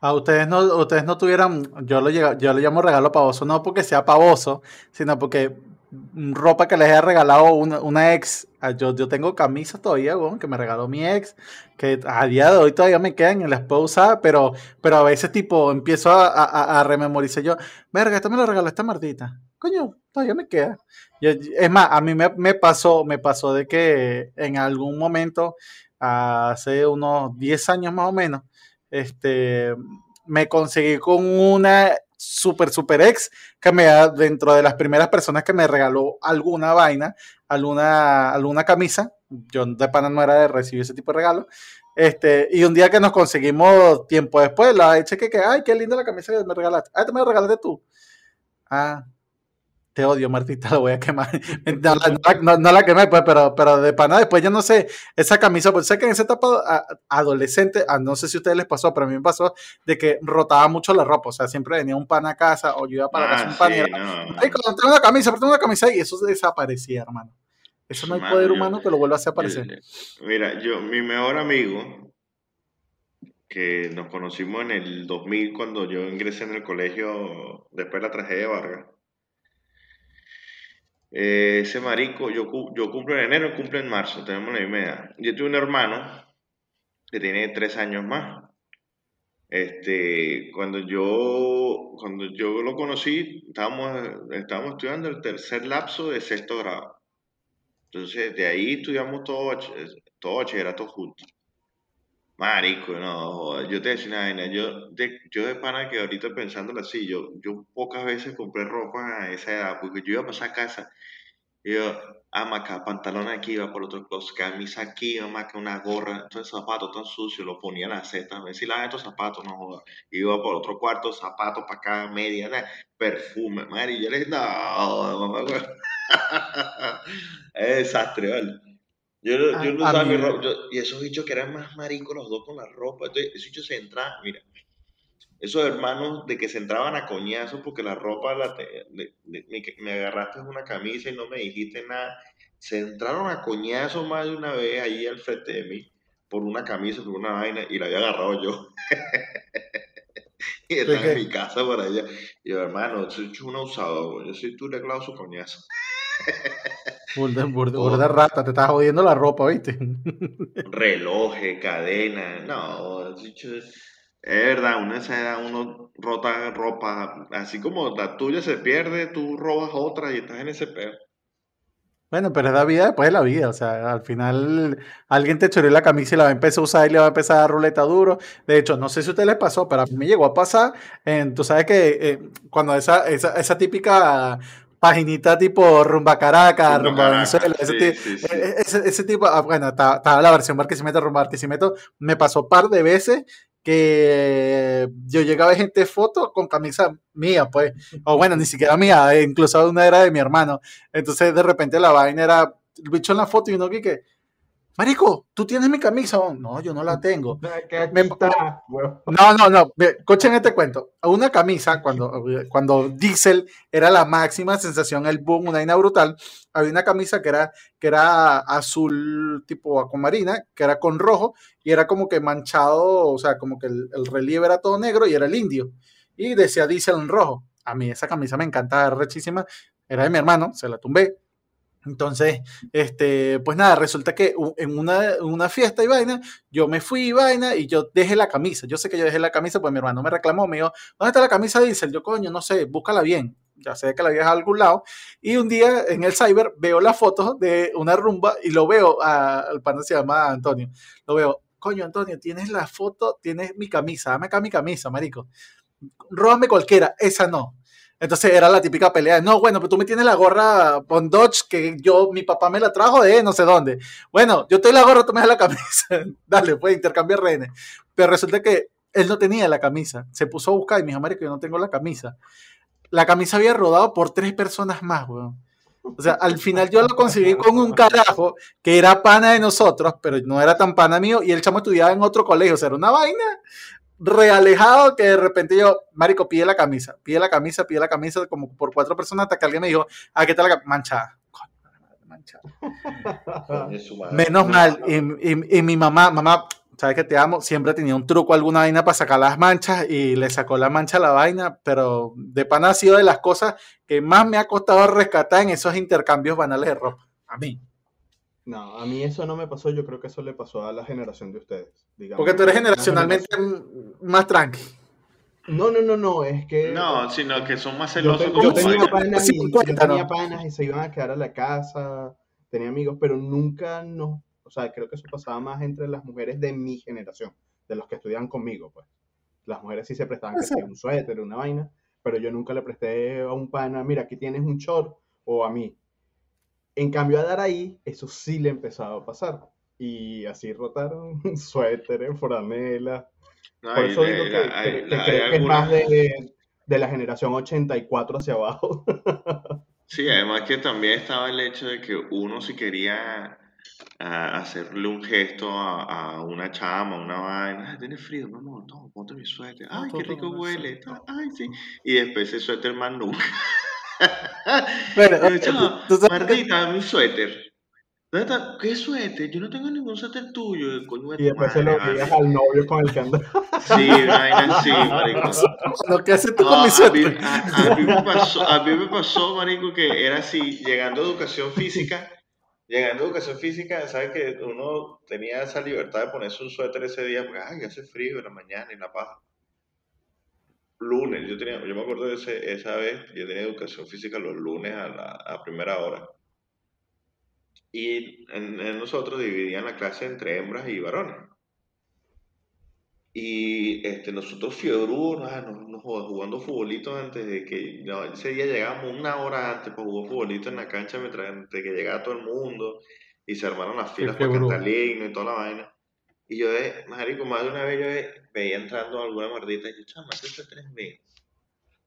A ustedes no, ustedes no tuvieran, yo lo, yo lo llamo regalo pavoso, no porque sea pavoso, sino porque ropa que les haya regalado una, ex. Ah, yo, yo tengo camisas todavía, que me regaló mi ex, que a día de hoy todavía me quedan en la esposa, pero, pero a veces tipo empiezo a, a, a rememorizar yo, verga, esta me la regaló esta mardita. Coño, todavía me queda. es más, a mí me, me, pasó, me pasó de que en algún momento, hace unos 10 años más o menos, este, me conseguí con una super, super ex que me da dentro de las primeras personas que me regaló alguna vaina, alguna, alguna camisa. Yo de pana no era de recibir ese tipo de regalo. Este, y un día que nos conseguimos tiempo después, la eché que, que, ay, qué linda la camisa que me regalaste. Ah, te me la regalaste tú. Ah, te odio, Martita, la voy a quemar. No, la quemé, pues, pero, pero de pana después yo no sé, esa camisa, pues sé que en esa etapa adolescente, ah, no sé si a ustedes les pasó, pero a mí me pasó de que rotaba mucho la ropa, o sea, siempre venía un pan a casa o yo iba para casa un pan y era, ay, cuando tengo una camisa, tengo una camisa y eso desaparecía, hermano. Eso no hay poder humano que lo vuelva a hacer aparecer. Mira, yo, mi mejor amigo, que nos conocimos en el 2000 cuando yo ingresé en el colegio después de la tragedia de Vargas eh, ese marico, yo, yo cumplo en enero, cumple en marzo, tenemos la misma. Yo tuve un hermano que tiene tres años más. Este, cuando yo, cuando yo lo conocí, estábamos, estábamos estudiando el tercer lapso de sexto grado. Entonces, de ahí estudiamos todo, todo bachillerato juntos. Marico, no, yo te decía una vaina, yo de, yo de pana que ahorita pensándolo así, yo, yo pocas veces compré ropa a esa edad, porque yo iba a pasar a casa, yo, ama acá, pantalón aquí, iba por otro lado, camisa aquí, que una gorra, entonces zapatos tan sucios, lo ponía en la cesta, a ver si la estos zapatos, no joda, iba por otro cuarto, zapatos para acá, media, perfume, madre, y yo le dije, no, mamá, es desastre, ¿vale? Yo, yo no usaba mi ropa. y esos bichos que eran más maricos los dos con la ropa. Entonces, esos bichos se entraban, mira, esos hermanos de que se entraban a coñazos porque la ropa la me, agarraste una camisa y no me dijiste nada. Se entraron a coñazos más de una vez ahí al frente de mí por una camisa, por una vaina, y la había agarrado yo. y estaba en mi casa por allá. Y yo, hermano, soy un usado, yo soy tu le su coñazo. Burda, rata, te estás jodiendo la ropa, ¿viste? Relojes, cadena, no, es verdad, una esa edad uno rota ropa, así como la tuya se pierde, tú robas otra y estás en ese pedo. Bueno, pero es la vida después de la vida, o sea, al final alguien te choreó la camisa y la va a empezar a usar y le va a empezar a dar ruleta duro. De hecho, no sé si a usted les pasó, pero a mí me llegó a pasar, tú sabes que eh, cuando esa, esa, esa típica paginita tipo Rumba Caracas, Rumba, Venezuela, ese, ese, tipo, ah, bueno, estaba la versión Barquisimeto, Rumba Barquisimeto, me pasó par de veces que yo llegaba a gente foto con camisa mía, pues, o bueno, ni siquiera mía, eh, incluso una era de mi hermano, entonces de repente la vaina era, el bicho en la foto y uno que Marico, ¿tú tienes mi camisa? No, yo no la tengo. no, no, no. Escuchen este cuento. Una camisa, cuando, cuando Diesel era la máxima sensación, el boom, una vaina brutal, había una camisa que era, que era azul tipo acuamarina, que era con rojo, y era como que manchado, o sea, como que el, el relieve era todo negro y era el indio. Y decía Diesel en rojo. A mí esa camisa me encantaba, rechísima. Era de mi hermano, se la tumbé entonces, este, pues nada, resulta que en una, una, fiesta y vaina, yo me fui y vaina y yo dejé la camisa. Yo sé que yo dejé la camisa, pues mi hermano me reclamó, me dijo, ¿dónde está la camisa Diesel? Yo, coño, no sé, búscala bien. Ya sé que la había a algún lado. Y un día en el cyber veo la foto de una rumba y lo veo, al pana se llama Antonio, lo veo, coño, Antonio, tienes la foto, tienes mi camisa, dame acá mi camisa, marico. Róbame cualquiera, esa no entonces era la típica pelea. No, bueno, pero tú me tienes la gorra Dodge que yo, mi papá me la trajo de no sé dónde. Bueno, yo estoy la gorra, tú me das la camisa. Dale, pues intercambiar rehenes. Pero resulta que él no tenía la camisa. Se puso a buscar y me dijo, que yo no tengo la camisa. La camisa había rodado por tres personas más, weón. O sea, al final yo lo conseguí con un carajo que era pana de nosotros, pero no era tan pana mío, y el chamo estudiaba en otro colegio, o sea, era una vaina realejado que de repente yo, Marico, pide la camisa, pide la camisa, pide la camisa como por cuatro personas hasta que alguien me dijo, ah, ¿qué tal la manchada? Manchada. Menos mal, y, y, mi mamá, mamá, sabes que te amo, siempre tenía un truco, alguna vaina para sacar las manchas y le sacó la mancha a la vaina, pero de pana ha sido de las cosas que más me ha costado rescatar en esos intercambios banales de ropa. A mí. No, a mí eso no me pasó, yo creo que eso le pasó a la generación de ustedes. Porque tú eres generacionalmente más tranqui. No, no, no, no, es que... No, sino que son más celosos. Yo, tenía, panas, y, yo tenía panas y se iban a quedar a la casa, tenía amigos, pero nunca nos o sea, creo que eso pasaba más entre las mujeres de mi generación, de los que estudiaban conmigo, pues. Las mujeres sí se prestaban que un suéter, una vaina, pero yo nunca le presté a un pana, mira, aquí tienes un short, o a mí. En cambio, a dar ahí, eso sí le empezaba a pasar. Y así rotaron suéteres, franelas. Por eso digo que, creo que es más de, de la generación 84 hacia abajo. Sí, además que también estaba el hecho de que uno si quería a hacerle un gesto a, a una chama, una vaina, tiene frío, mi amor, no, ponte mi suéter, ay, qué rico huele, ay, sí, y después ese suéter más nunca. Bueno, Martita, mi suéter. ¿Dónde está? ¿Qué suéter? Yo no tengo ningún suéter tuyo, coño Y después se lo digas al novio con el que anda. Sí, vaina, sí, marico. Lo que haces tú con mi suéter. A mí, me pasó, a mí me pasó, marico, que era así, llegando a educación física, llegando a educación física, sabes que uno tenía esa libertad de ponerse un suéter ese día, porque ay, hace frío en la mañana y la paja. Lunes, yo tenía, yo me acuerdo de ese, esa vez, yo tenía educación física los lunes a la a primera hora. Y en nosotros dividían la clase entre hembras y varones. Y este, nosotros fiebrudos, ah, nos, jugando futbolito antes de que, ese día llegamos una hora antes para jugar futbolito en la cancha mientras antes que llegaba todo el mundo y se armaron las filas para cantar y toda la vaina. Y yo, de, marico, más de una vez yo veía entrando alguna mardita y yo, chama, ese tres meses.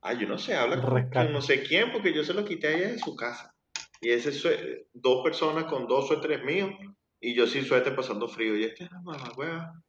Ah, yo no sé, habla con, no sé quién porque yo se lo quité allá de su casa. Y ese dos personas con dos suéteres míos y yo sin suéter pasando frío. Y este, mamá, hueva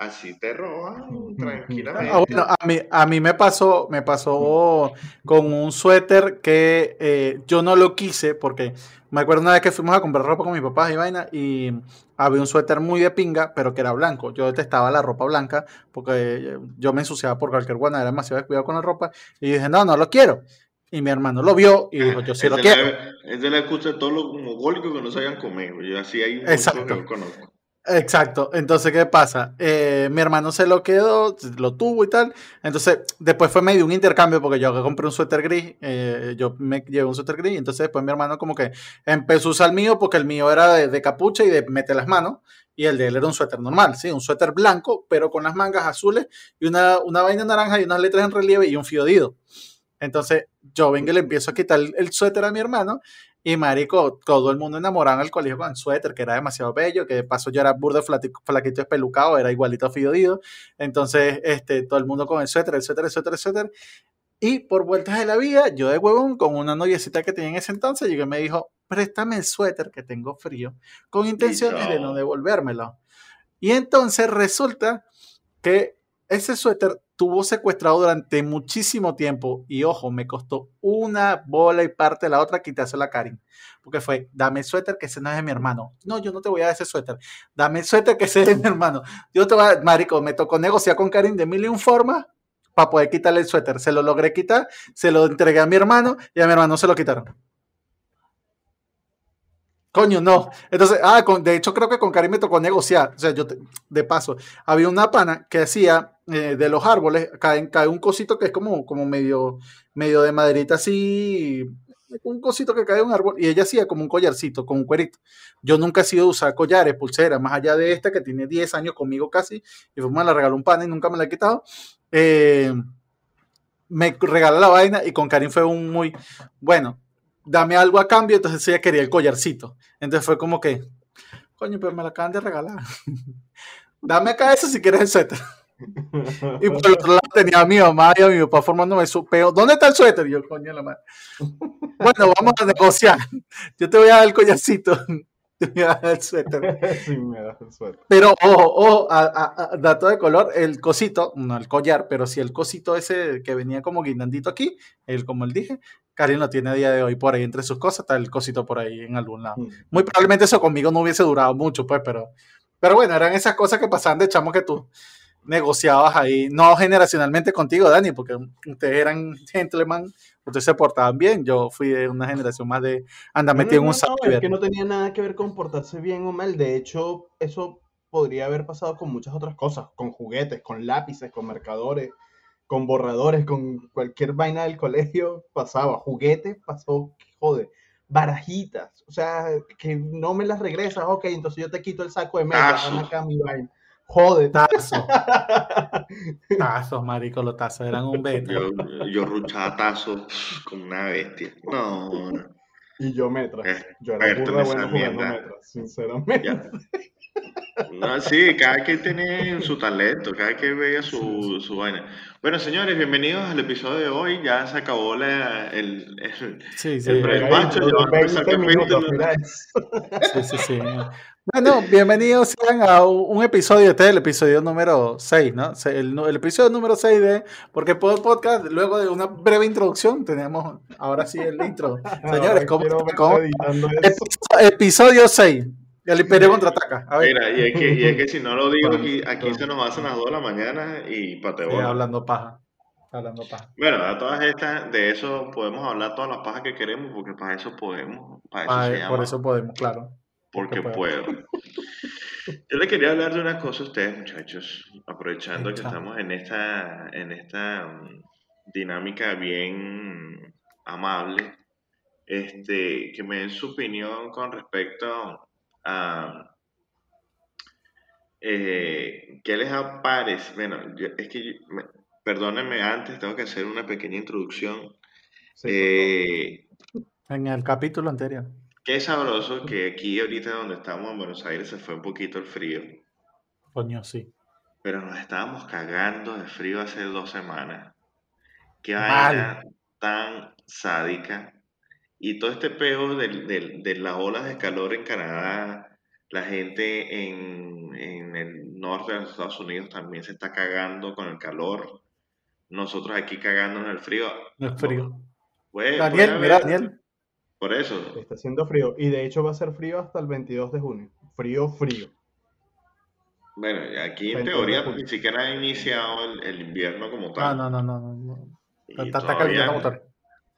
así te roban tranquilamente. Ah, bueno, a mí, a mí me pasó, me pasó con un suéter que eh, yo no lo quise porque me acuerdo una vez que fuimos a comprar ropa con mis papás y vaina y había un suéter muy de pinga, pero que era blanco. Yo detestaba la ropa blanca porque yo me ensuciaba por cualquier guana, era demasiado descuidado con la ropa y dije, no, no lo quiero. Y mi hermano lo vio y dijo, yo sí lo quiero. Es de la excusa de todos los mogólicos que no sabían comer. Yo así hay Exacto. que conozco. Exacto. Entonces, ¿qué pasa? Eh, mi hermano se lo quedó, lo tuvo y tal. Entonces, después fue medio un intercambio porque yo compré un suéter gris, eh, yo me llevé un suéter gris, entonces después mi hermano como que empezó a usar el mío porque el mío era de, capucha y de meter las manos y el de él era un suéter normal, sí, un suéter blanco, pero con las mangas azules y una, una vaina naranja y unas letras en relieve y un fiodido. Entonces, yo vengo y le empiezo a quitar el suéter a mi hermano y marico, todo el mundo enamorado en el colegio con el suéter, que era demasiado bello, que de paso yo era burdo flaquito espelucado, era igualito a Fiodido. Entonces, este, todo el mundo con el suéter, el suéter, el suéter, el suéter. Y por vueltas de la vida, yo de huevón, con una noviecita que tenía en ese entonces, llegué y me dijo, préstame el suéter que tengo frío, con intenciones de no devolvérmelo. Y entonces resulta que ese suéter tuvo secuestrado durante muchísimo tiempo y ojo, me costó una bola y parte de la otra quitarse la Karin. Porque fue, dame suéter que ese no es de mi hermano. No, yo no te voy a dar ese suéter. Dame suéter que ese es de mi hermano. Yo te voy a, marico, me tocó negociar con Karin de mil y un formas para poder quitarle el suéter. Se lo logré quitar, se lo entregué a mi hermano y a mi hermano se lo quitaron. Coño, no. Entonces, ah, de hecho creo que con Karim me tocó negociar. O sea, yo, de paso, había una pana que hacía eh, de los árboles, cae, cae, un cosito que es como, como medio, medio de maderita así, un cosito que cae de un árbol, y ella hacía como un collarcito, con un cuerito. Yo nunca he sido de usar collares, pulseras, más allá de esta que tiene 10 años conmigo casi, y me la regaló un pana y nunca me la he quitado. Eh, me regala la vaina y con Karim fue un muy, bueno, dame algo a cambio, entonces ella quería el collarcito. Entonces fue como que, coño, pero me la acaban de regalar. dame acá eso si quieres el suéter. y por el otro lado tenía a mi mamá y a mi papá formándome su peo. ¿Dónde está el suéter? Y yo, coño, la madre. bueno, vamos a negociar. Yo te voy a dar el collarcito. Te voy a dar el suéter. Sí, me das el suéter. Pero, ojo, ojo, dato de color, el cosito, no el collar, pero sí el cosito ese que venía como guindandito aquí, el, como él dije, Karin lo tiene a día de hoy por ahí entre sus cosas, está el cosito por ahí en algún lado. Mm. Muy probablemente eso conmigo no hubiese durado mucho, pues, pero, Pero bueno, eran esas cosas que pasaban de chamo que tú negociabas ahí, no generacionalmente contigo, Dani, porque ustedes eran gentleman, ustedes se portaban bien. Yo fui de una generación más de andar metido en un no, es que no tenía nada que ver con portarse bien o mal. De hecho, eso podría haber pasado con muchas otras cosas, con juguetes, con lápices, con marcadores, con borradores, con cualquier vaina del colegio pasaba. Juguetes pasó, joder. Barajitas, o sea, que no me las regresas, ok, entonces yo te quito el saco de mesa, acá mi vaina. Joder. Tazo. Tazos, marico, los tazos eran un beta. Yo, yo ruchaba tazos como una bestia. No. Y yo metras. Eh, yo era burda bueno jugando metras, sinceramente. No, sí, cada quien tiene su talento, cada quien veía su, su vaina. Bueno, señores, bienvenidos al episodio de hoy. Ya se acabó la, el, el, sí, sí, el Sí, sí, sí. Bueno, bienvenidos sean a un episodio, este es el episodio número 6, ¿no? El, el episodio número 6 de Porque Puedo Podcast, luego de una breve introducción, tenemos ahora sí el intro. Señores, ¿cómo, cómo? Episodio 6. El Imperio contraataca. A ver. Mira, y es, que, y es que si no lo digo, aquí, aquí se nos hacen las 2 de la mañana y pateo. Sí, hablando paja. Hablando paja. Bueno, a todas estas, de eso podemos hablar todas las pajas que queremos, porque para eso podemos. Para eso se por eso podemos, claro. Porque, puedo. Yo le quería hablar de una cosa a ustedes, muchachos, aprovechando que estamos en esta, en esta mm, dinámica bien amable, este, que me den su opinión con respecto a eh, qué les aparece. Bueno, es que perdónenme antes, tengo que hacer una pequeña introducción. Eh, en el capítulo anterior. Qué sabroso que aquí ahorita donde estamos en Buenos Aires se fue un poquito el frío. Coño, sí. Pero nos estábamos cagando de frío hace dos semanas. Qué vaina tan sádica. Y todo este peo de, las olas de calor en Canadá, la gente en, en, el norte de los Estados Unidos también se está cagando con el calor. Nosotros aquí cagando en el frío. No es frío. Daniel, mira, Daniel, por eso. Está haciendo frío. Y de hecho va a ser frío hasta el 22 de junio. Frío, frío. Bueno, aquí en teoría ni siquiera ha iniciado el, invierno como tal. No, no, no, no. Está, todavía, como tal.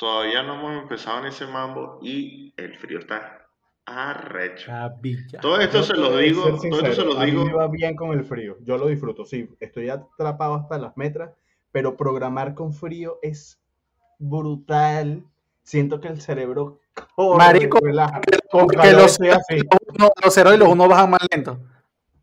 Todavía no hemos empezado en ese mambo y el frío está arrecho. Todo esto se lo digo, todo esto se lo digo. A mí va bien con el frío. Yo lo disfruto, sí. Estoy atrapado hasta las metras, pero programar con frío es brutal. Siento que el cerebro Marico, porque los, los cero y los uno bajan más lento.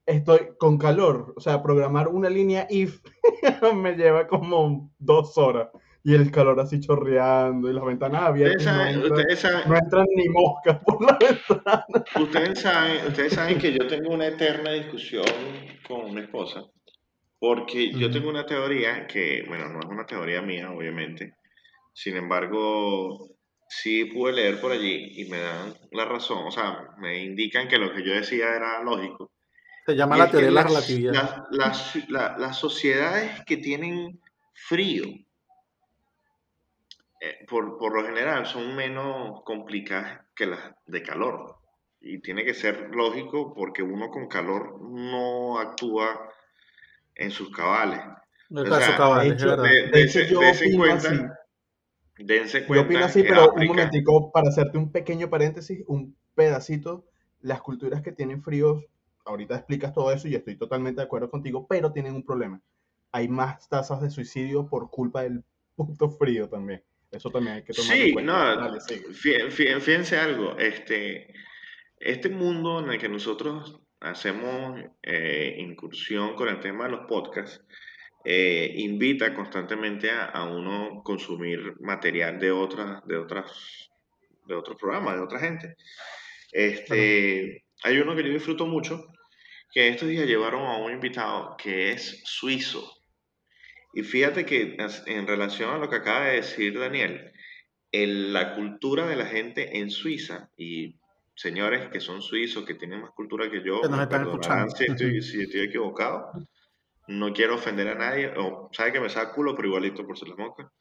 Estoy con calor, o sea, programar una línea if me lleva como dos horas y el calor así chorreando y las ventanas abiertas. no, entran, ni moscas por la ventana. Ustedes saben, ustedes saben que yo tengo una eterna discusión con mi esposa porque yo tengo una teoría que, bueno, no es una teoría mía, obviamente. Sin embargo, sí pude leer por allí y me dan la razón, o sea, me indican que lo que yo decía era lógico. Se llama la teoría de la relatividad. Las, sociedades que tienen frío, eh, por, por, lo general, son menos complicadas que las de calor. Y tiene que ser lógico porque uno con calor no actúa en sus cabales. No está sus cabales, de, de, cuenta, Dense cuenta. Yo opino así, pero un momentico, para hacerte un pequeño paréntesis, un pedacito, las culturas que tienen fríos, ahorita explicas todo eso y estoy totalmente de acuerdo contigo, pero tienen un problema. Hay más tasas de suicidio por culpa del punto frío también. Eso también hay que tomar en cuenta. No, fíjense algo, este, este mundo en el que nosotros hacemos eh, incursión con el tema de los podcasts, eh, invita constantemente a, uno consumir material de otras, de otras, de otros programas, de otra gente. Este, Hay uno que yo disfruto mucho, que estos días llevaron a un invitado que es suizo. Y fíjate que en relación a lo que acaba de decir Daniel, la cultura de la gente en Suiza, y señores que son suizos, que tienen más cultura que yo, me están si estoy, si estoy equivocado, no quiero ofender a nadie, o sabe que me saca culo, pero igualito por ser la mosca.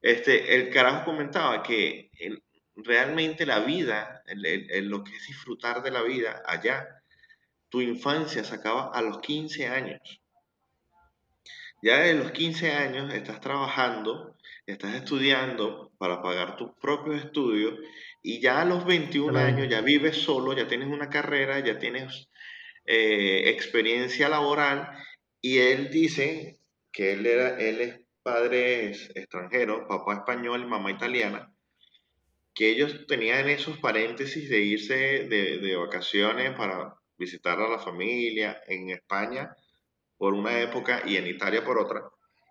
Este, el carajo comentaba que realmente la vida, lo que es disfrutar de la vida allá, tu infancia se acaba a los 15 años. Ya de los 15 años estás trabajando, estás estudiando para pagar tus propios estudios y ya a los 21 años ya vives solo, ya tienes una carrera, ya tienes eh, experiencia laboral y él dice que él, era, él es padre extranjero, papá español y mamá italiana, que ellos tenían esos paréntesis de irse de, de vacaciones para visitar a la familia en España por una época y en Italia por otra,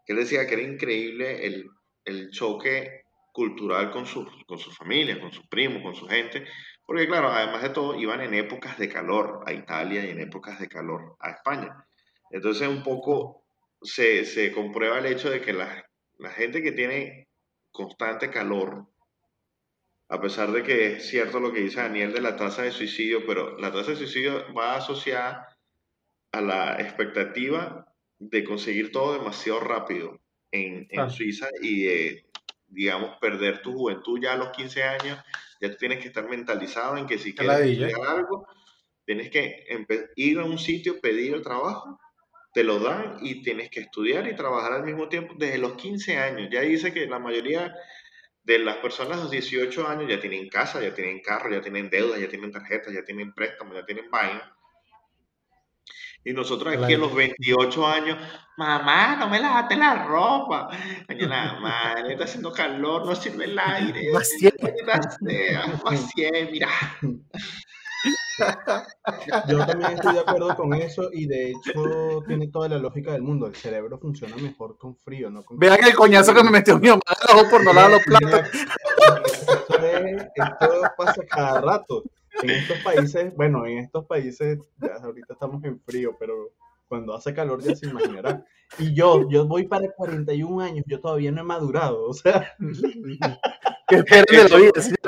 que él decía que era increíble el, el choque cultural con su, con su familia, con sus primos, con su gente, porque claro, además de todo, iban en épocas de calor a Italia y en épocas de calor a España. Entonces un poco se, se comprueba el hecho de que la, la gente que tiene constante calor, a pesar de que es cierto lo que dice Daniel de la tasa de suicidio, pero la tasa de suicidio va asociada a la expectativa de conseguir todo demasiado rápido en, en Suiza y de, digamos, perder tu juventud ya a los 15 años, ya tú tienes que estar mentalizado en que si quieres estudiar algo, tienes que ir a un sitio, pedir el trabajo, te lo dan y tienes que estudiar y trabajar al mismo tiempo desde los 15 años. Ya dice que la mayoría de las personas a los 18 años ya tienen casa, ya tienen carro, ya tienen deudas, ya tienen tarjetas, ya tienen préstamos, ya tienen vaina. Y nosotros aquí a los 28 años, mamá, no me lavaste la ropa. Mañana, madre, está haciendo calor, no sirve el aire. Más mira. Yo también estoy de acuerdo con eso y de hecho tiene toda la lógica del mundo. El cerebro funciona mejor con frío, no con Vean el coñazo que me metió mi mamá por no lavar los platos. esto pasa cada rato en estos países, bueno, en estos países, ya ahorita estamos en frío, pero cuando hace calor ya se imaginará. Y yo, yo voy para 41 años, yo todavía no he madurado, o sea. eso,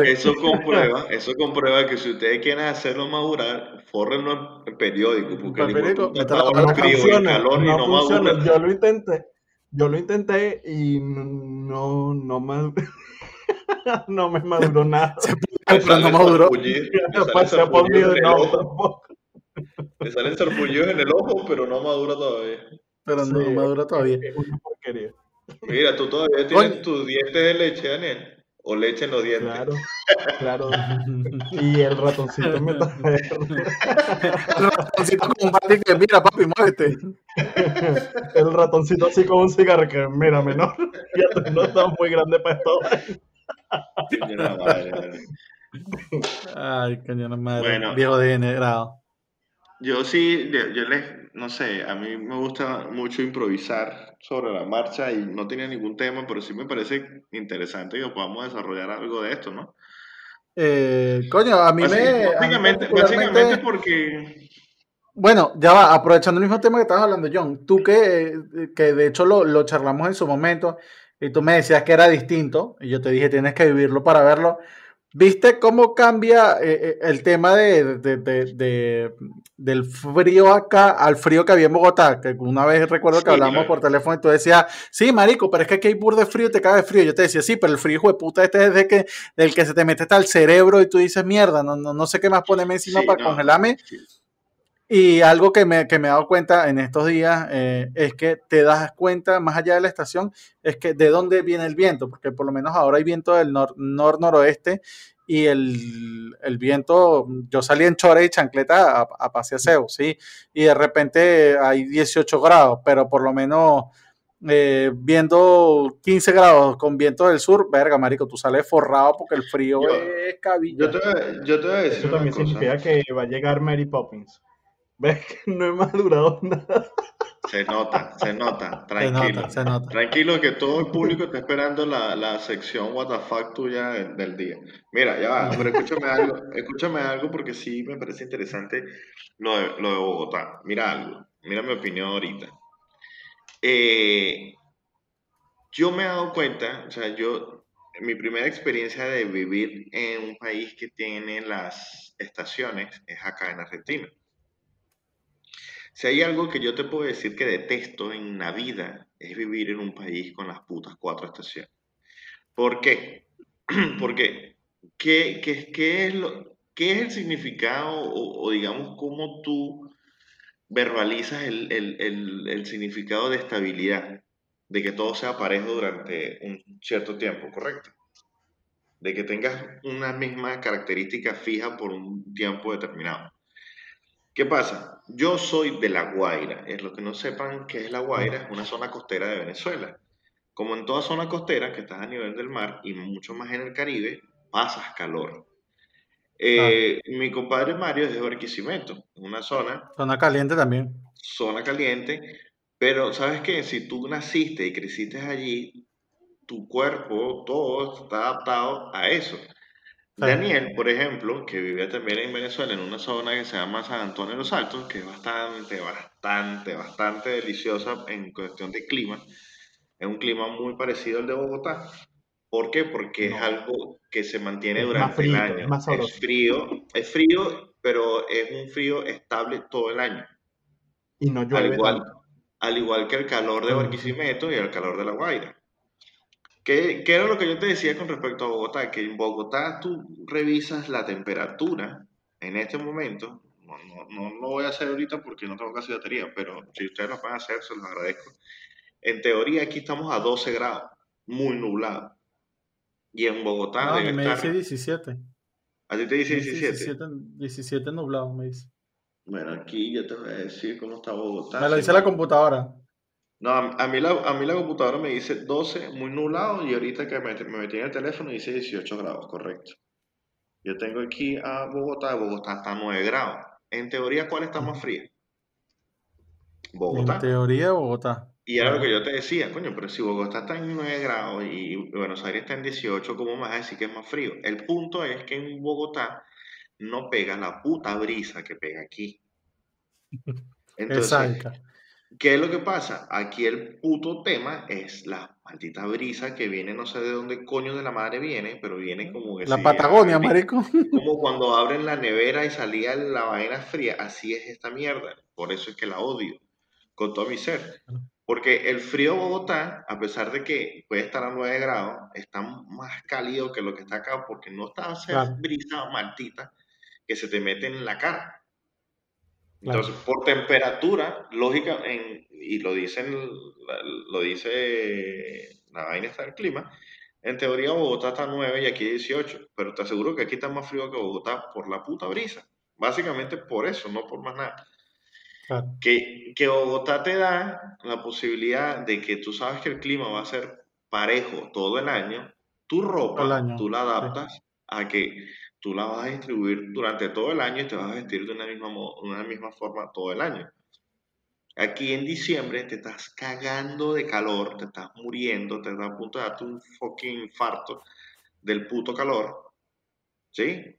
eso, comprueba, eso comprueba que si ustedes quieren hacerlo madurar, forrenlo en periódico, porque el periódico no, funciona, no, funciona. Yo lo intenté, yo lo intenté y no, no, no, no me maduró nada. De nuevo Le salen sarpullidos en el ojo, pero no madura todavía. Pero no madura todavía. Mira, tú todavía tienes tus dientes de leche, Daniel. O leche en los dientes. Claro, claro. Y el ratoncito me está. el ratoncito con un patín que mira, papi, muévete. El ratoncito así con un cigarro que mira, menor. Ya no está muy grande para esto. Ay, cañón madre. Bueno, viejo degenerado. Yo sí, yo, les, no sé, a mí me gusta mucho improvisar sobre la marcha y no tenía ningún tema, pero sí me parece interesante que podamos desarrollar algo de esto, ¿no? Eh, coño, a mí me. Básicamente, básicamente porque. Bueno, ya va, aprovechando el mismo tema que estabas hablando, John, tú que, que de hecho lo, lo charlamos en su momento, y tú me decías que era distinto, y yo te dije, tienes que vivirlo para verlo. ¿Viste cómo cambia eh, eh, el tema de, del frío acá al frío que había en Bogotá? Que una vez recuerdo que hablamos por teléfono y tú decías, sí, marico, pero es que aquí hay burde de frío y te cae de frío. Yo te decía, sí, pero el frío, hijo de puta, este es de que, del que se te mete hasta el cerebro y tú dices, mierda, no, no, no sé qué más ponerme encima para congelarme. Y algo que me, que me, he dado cuenta en estos días eh, es que te das cuenta, más allá de la estación, es que de dónde viene el viento, porque por lo menos ahora hay viento del nor-noroeste y el, el, viento, yo salí en chore y chancleta a, a ¿sí? Y de repente hay 18 grados, pero por lo menos eh, viendo 15 grados con viento del sur, verga, marico, tú sales forrado porque el frío es cabilla. Yo te, yo te voy a decir Eso también significa que va a llegar Mary Poppins. Ves que no he madurado nada. Se nota, se nota, tranquilo. Se nota, Tranquilo que todo el público está esperando la, la sección What the fuck tuya del, día. Mira, ya va, pero escúchame algo, escúchame algo porque sí me parece interesante lo de, lo de Bogotá. Mira algo, mira mi opinión ahorita. Eh, yo me he dado cuenta, o sea, yo, mi primera experiencia de vivir en un país que tiene las estaciones es acá en Argentina. Si hay algo que yo te puedo decir que detesto en la vida es vivir en un país con las putas cuatro estaciones. ¿Por qué? Porque, ¿qué, qué, qué es, qué es el significado o, digamos cómo tú verbalizas el, el, significado de estabilidad, de que todo sea parejo durante un cierto tiempo, ¿correcto? De que tengas una misma característica fija por un tiempo determinado. ¿Qué pasa? Yo soy de La Guaira. Es lo que no sepan qué es La Guaira, es una zona costera de Venezuela. Como en toda zona costera, que estás a nivel del mar y mucho más en el Caribe, pasas calor. Eh, mi compadre Mario es de Barquisimeto, una zona. Zona caliente también. Zona caliente, pero sabes que si tú naciste y creciste allí, tu cuerpo, todo está adaptado a eso. Daniel, por ejemplo, que vive también en Venezuela, en una zona que se llama San Antonio de los Altos, que es bastante, bastante, bastante deliciosa en cuestión de clima. Es un clima muy parecido al de Bogotá. ¿Por qué? Porque es algo que se mantiene durante el año. Es, frío, es frío, pero es un frío estable todo el año. Y no llueve. Al igual, al igual que el calor de Barquisimeto y el calor de La Guaira. ¿Qué, ¿Qué, era lo que yo te decía con respecto a Bogotá? Que en Bogotá tú revisas la temperatura en este momento. No, no, no lo voy a hacer ahorita porque no tengo casi batería, pero si ustedes lo pueden hacer, se los agradezco. En teoría aquí estamos a 12 grados, muy nublado. Y en Bogotá no, me dice 17. ¿A ti te dice 17? 17, 17 nublado, me dice. Bueno, aquí yo te voy a decir cómo está Bogotá. Me lo dice la computadora. No, a, mí la, a mí la computadora me dice 12, muy nublado, y ahorita que me, me metí en el teléfono dice 18 grados, correcto. Yo tengo aquí a Bogotá, Bogotá está a 9 grados. En teoría, ¿cuál está más fría? Bogotá. En teoría, Bogotá. Y era lo que yo te decía, coño, pero si Bogotá está en 9 grados y Buenos Aires está en 18, ¿cómo vas a decir que es más frío? El punto es que en Bogotá no pega la puta brisa que pega aquí. Entonces, ¿qué es lo que pasa? Aquí el puto tema es la maldita brisa que viene, no sé de dónde coño de la madre viene, pero viene como que La Patagonia, marico. Como cuando abren la nevera y salía la vaina fría, así es esta mierda. Por eso es que la odio con todo mi ser. Porque el frío Bogotá, a pesar de que puede estar a 9 grados, está más cálido que lo que está acá porque no está esa brisa maldita que se te mete en la cara. Entonces, por temperatura, lógica, y lo dicen, lo dice la vaina está del clima, en teoría Bogotá está a 9 y aquí 18, pero te aseguro que aquí está más frío que Bogotá por la puta brisa. Básicamente por eso, no por más nada. Que, que Bogotá te da la posibilidad de que tú sabes que el clima va a ser parejo todo el año, tu ropa tú la adaptas a que tú la vas a distribuir durante todo el año y te vas a vestir de una misma, una misma forma todo el año. Aquí en diciembre te estás cagando de calor, te estás muriendo, te estás a punto de darte un fucking infarto del puto calor. ¿Sí?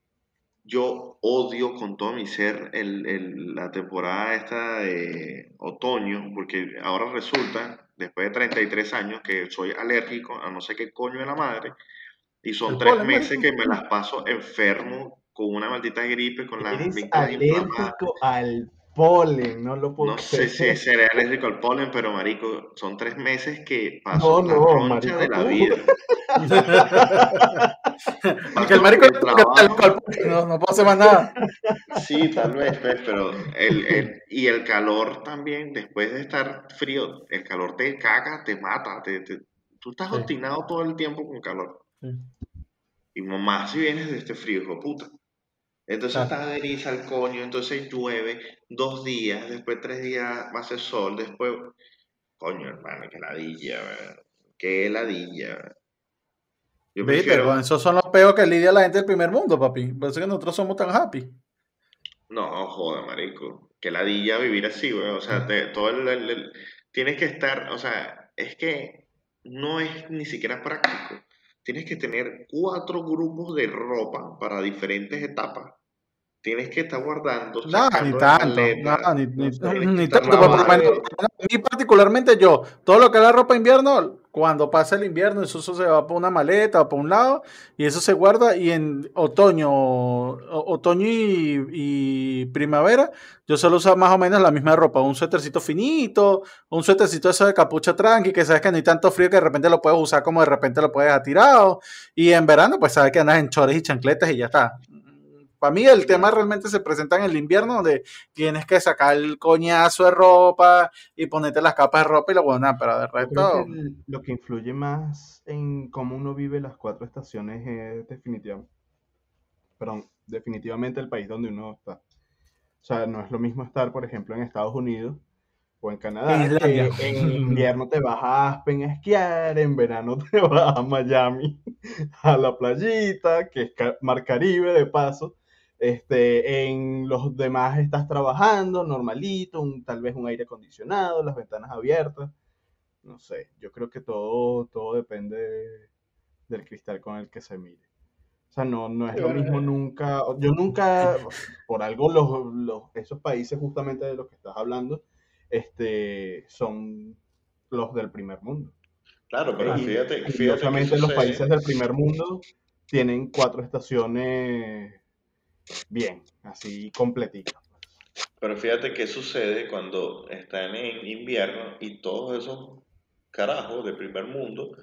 yo odio con todo mi ser el, la temporada esta de otoño, porque ahora resulta, después de 33 años, que soy alérgico a no sé qué coño de la madre, y son tres meses que me las paso enfermo con una maldita gripe, con la Eres alérgico al polen, no lo puedo No sé si seré alérgico al polen, pero marico, son tres meses que paso no, no, la de la vida. Porque el marico no, no puedo hacer más nada. Sí, tal vez, pues, pero el, el, y el calor también, después de estar frío, el calor te caga, te mata, te, tú estás obstinado todo el tiempo con calor. Y más si vienes de este frío, hijo puta. Entonces está de al coño, entonces llueve dos días, después tres días va a ser sol, después. Coño, hermano, qué ladilla, qué ladilla. Yo Viste, esos son los peos que lidia la gente del primer mundo, papi. Por eso que nosotros somos tan happy. No, joder, marico. Que ladilla vivir así, güey. O sea, todo el, tienes que estar, o sea, es que no es ni siquiera práctico tienes que tener cuatro grupos de ropa para diferentes etapas. Tienes que estar guardando. No, ni tanto. no, ni, ni, tanto. Ni particularmente yo, todo lo que es la ropa invierno, cuando pasa el invierno, eso, se va por una maleta o por un lado y eso se guarda. Y en otoño, otoño y, primavera, yo suelo usar más o menos la misma ropa. Un suétercito finito, un suétercito eso de capucha tranqui, que sabes que no hay tanto frío que de repente lo puedes usar como de repente lo puedes dejar tirado. Y en verano, pues sabes que andas en chores y chancletas y ya está Para mí el tema realmente se presenta en el invierno, donde tienes que sacar el coñazo de ropa y ponerte las capas de ropa y lo bueno, pero de resto... lo que influye más en cómo uno vive las cuatro estaciones es definitivamente, perdón, definitivamente el país donde uno está. O sea, no es lo mismo estar, por ejemplo, en Estados Unidos o en Canadá, en invierno te vas a Aspen a esquiar, en verano te vas a Miami a la playita, que es Mar Caribe de paso. Este, en los demás estás trabajando normalito, tal vez un aire acondicionado, las ventanas abiertas. No sé, yo creo que todo, todo depende del cristal con el que se mire. O sea, no, no es lo mismo nunca. Yo nunca, por algo, los, esos países justamente de los que estás hablando, este, son los del primer mundo. Claro, pero fíjate, fíjate los países del primer mundo tienen cuatro estaciones bien, así completitas. Pero fíjate qué sucede cuando están en invierno y todos esos carajos de primer mundo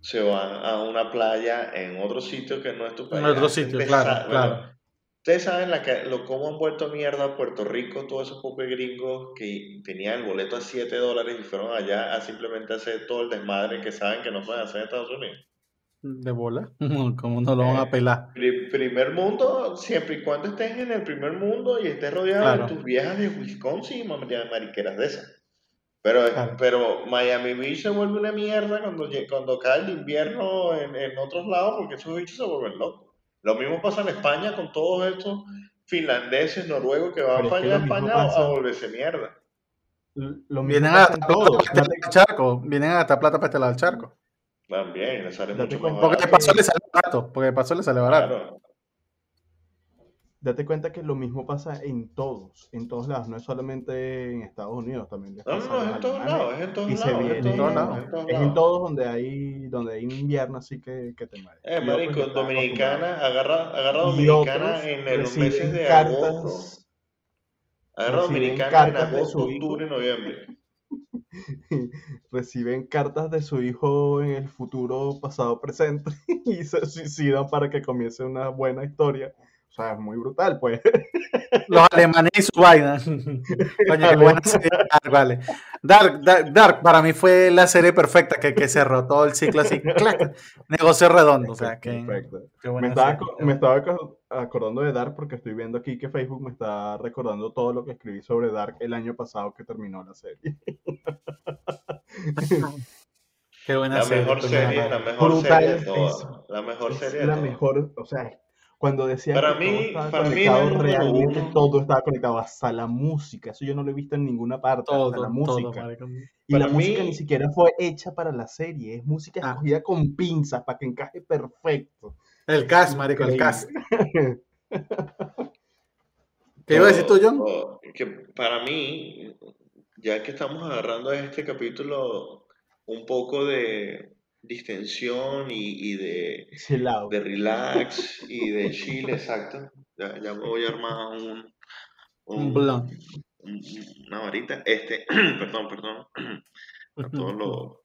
se van a una playa en otro sitio que no es tu país. En otro sitio, claro, claro. Ustedes saben la que, lo, cómo han vuelto mierda a Puerto Rico todos esos pocos gringos que tenían el boleto a 7 dólares y fueron allá a simplemente hacer todo el desmadre que saben que no pueden hacer en Estados Unidos. ¿De bola? ¿Cómo no lo van a eh, pelar? primer mundo, siempre y cuando estés en el primer mundo y estés rodeado de tus viejas de Wisconsin y mariqueras de esas. Pero, pero Miami Beach se vuelve una mierda cuando, cuando cae el invierno en, en otros lados porque esos bichos se vuelven locos. Lo mismo pasa en España con todos estos finlandeses, noruegos que van para allá a España a volverse mierda. vienen a gastar plata para charco. Vienen a gastar plata para este lado del charco. También, les sale mucho Porque de paso le sale barato. Porque de paso le sale barato date cuenta que lo mismo pasa en todos, en todos lados, no es solamente en Estados Unidos, también. No, no, es en todos lados, es en todos lados. Es en todos lados. Es en todos donde hay, donde hay invierno, así que, que te mueres. Eh, marico, Dominicana, agarra, agarra Dominicana en los meses de agosto. Agarra Dominicana en agosto, octubre, noviembre. reciben cartas de su hijo en el futuro, pasado, presente y se suicidan para que comience una buena historia o sea, es muy brutal, pues. Los alemanes y su vaina. Coño, qué buena serie Dark, vale. Dark, Dark, para mí fue la serie perfecta que, que cerró todo el ciclo así. ¡clac! Negocio redondo. O sea, que, me, estaba, me estaba acordando de Dark porque estoy viendo aquí que Facebook me está recordando todo lo que escribí sobre Dark el año pasado que terminó la serie. Qué buena la Mejor serie la mejor serie de todas. La mejor serie La mejor, o sea, cuando decía para que mí, todo estaba conectado, realmente todo estaba conectado hasta la música. Eso yo no lo he visto en ninguna parte, todo, hasta la música. y la música ni siquiera fue hecha para la serie, es música ah. escogida con pinzas para que encaje perfecto. El cast, marico, el cast. ¿Qué iba a decir tú, John? Que para mí, ya que estamos agarrando este capítulo un poco de distensión y, de, de relax y de chile, exacto. Ya, ya voy a armar un, un, una varita. Este, perdón, perdón. A todos los.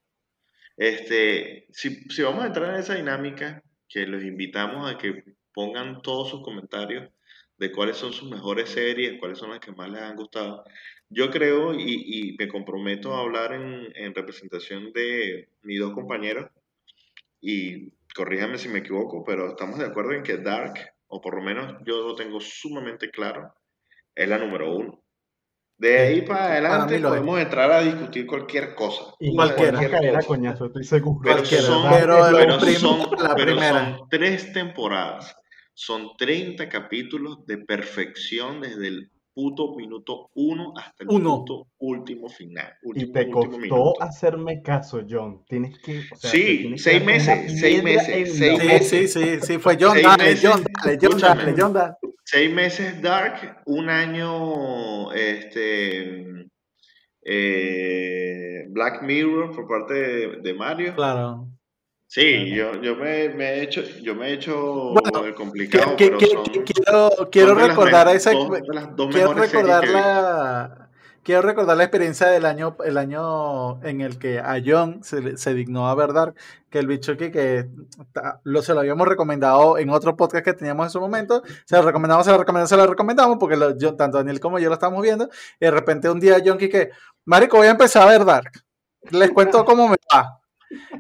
Este, si, si vamos a entrar en esa dinámica, que los invitamos a que pongan todos sus comentarios de cuáles son sus mejores series, cuáles son las que más les han gustado. Yo creo y, y me comprometo a hablar en, en, representación de mis dos compañeros y corríjame si me equivoco, pero estamos de acuerdo en que Dark, o por lo menos yo lo tengo sumamente claro, es la número uno. De ahí para adelante podemos entrar a discutir cualquier cosa. Y cualquier coñazo, estoy seguro. Pero, son, pero, son, pero son tres temporadas. Son 30 capítulos de perfección desde el puto minuto uno hasta el minuto último final. y te costó hacerme caso, John. Tienes que. sí, seis meses, seis meses, seis meses. Sí, sí, sí, fue John, dale, John, dale, John, dale, John, dale. Seis meses Dark, un año este eh, Black Mirror por parte de, de Mario. Claro. Sí, yo, yo me, me, he hecho, yo me he hecho complicado. quiero, quiero recordar esa. quiero recordar la, quiero recordar la experiencia del año, el año en el que a John se, se dignó a ver Dark, que el bicho que, que lo, se lo habíamos recomendado en otro podcast que teníamos en su momento, se lo recomendamos, se lo recomendamos, se lo recomendamos, porque yo, tanto Daniel como yo lo estamos viendo, y de repente un día John que, Marico, voy a empezar a ver Dark. Les cuento cómo me va.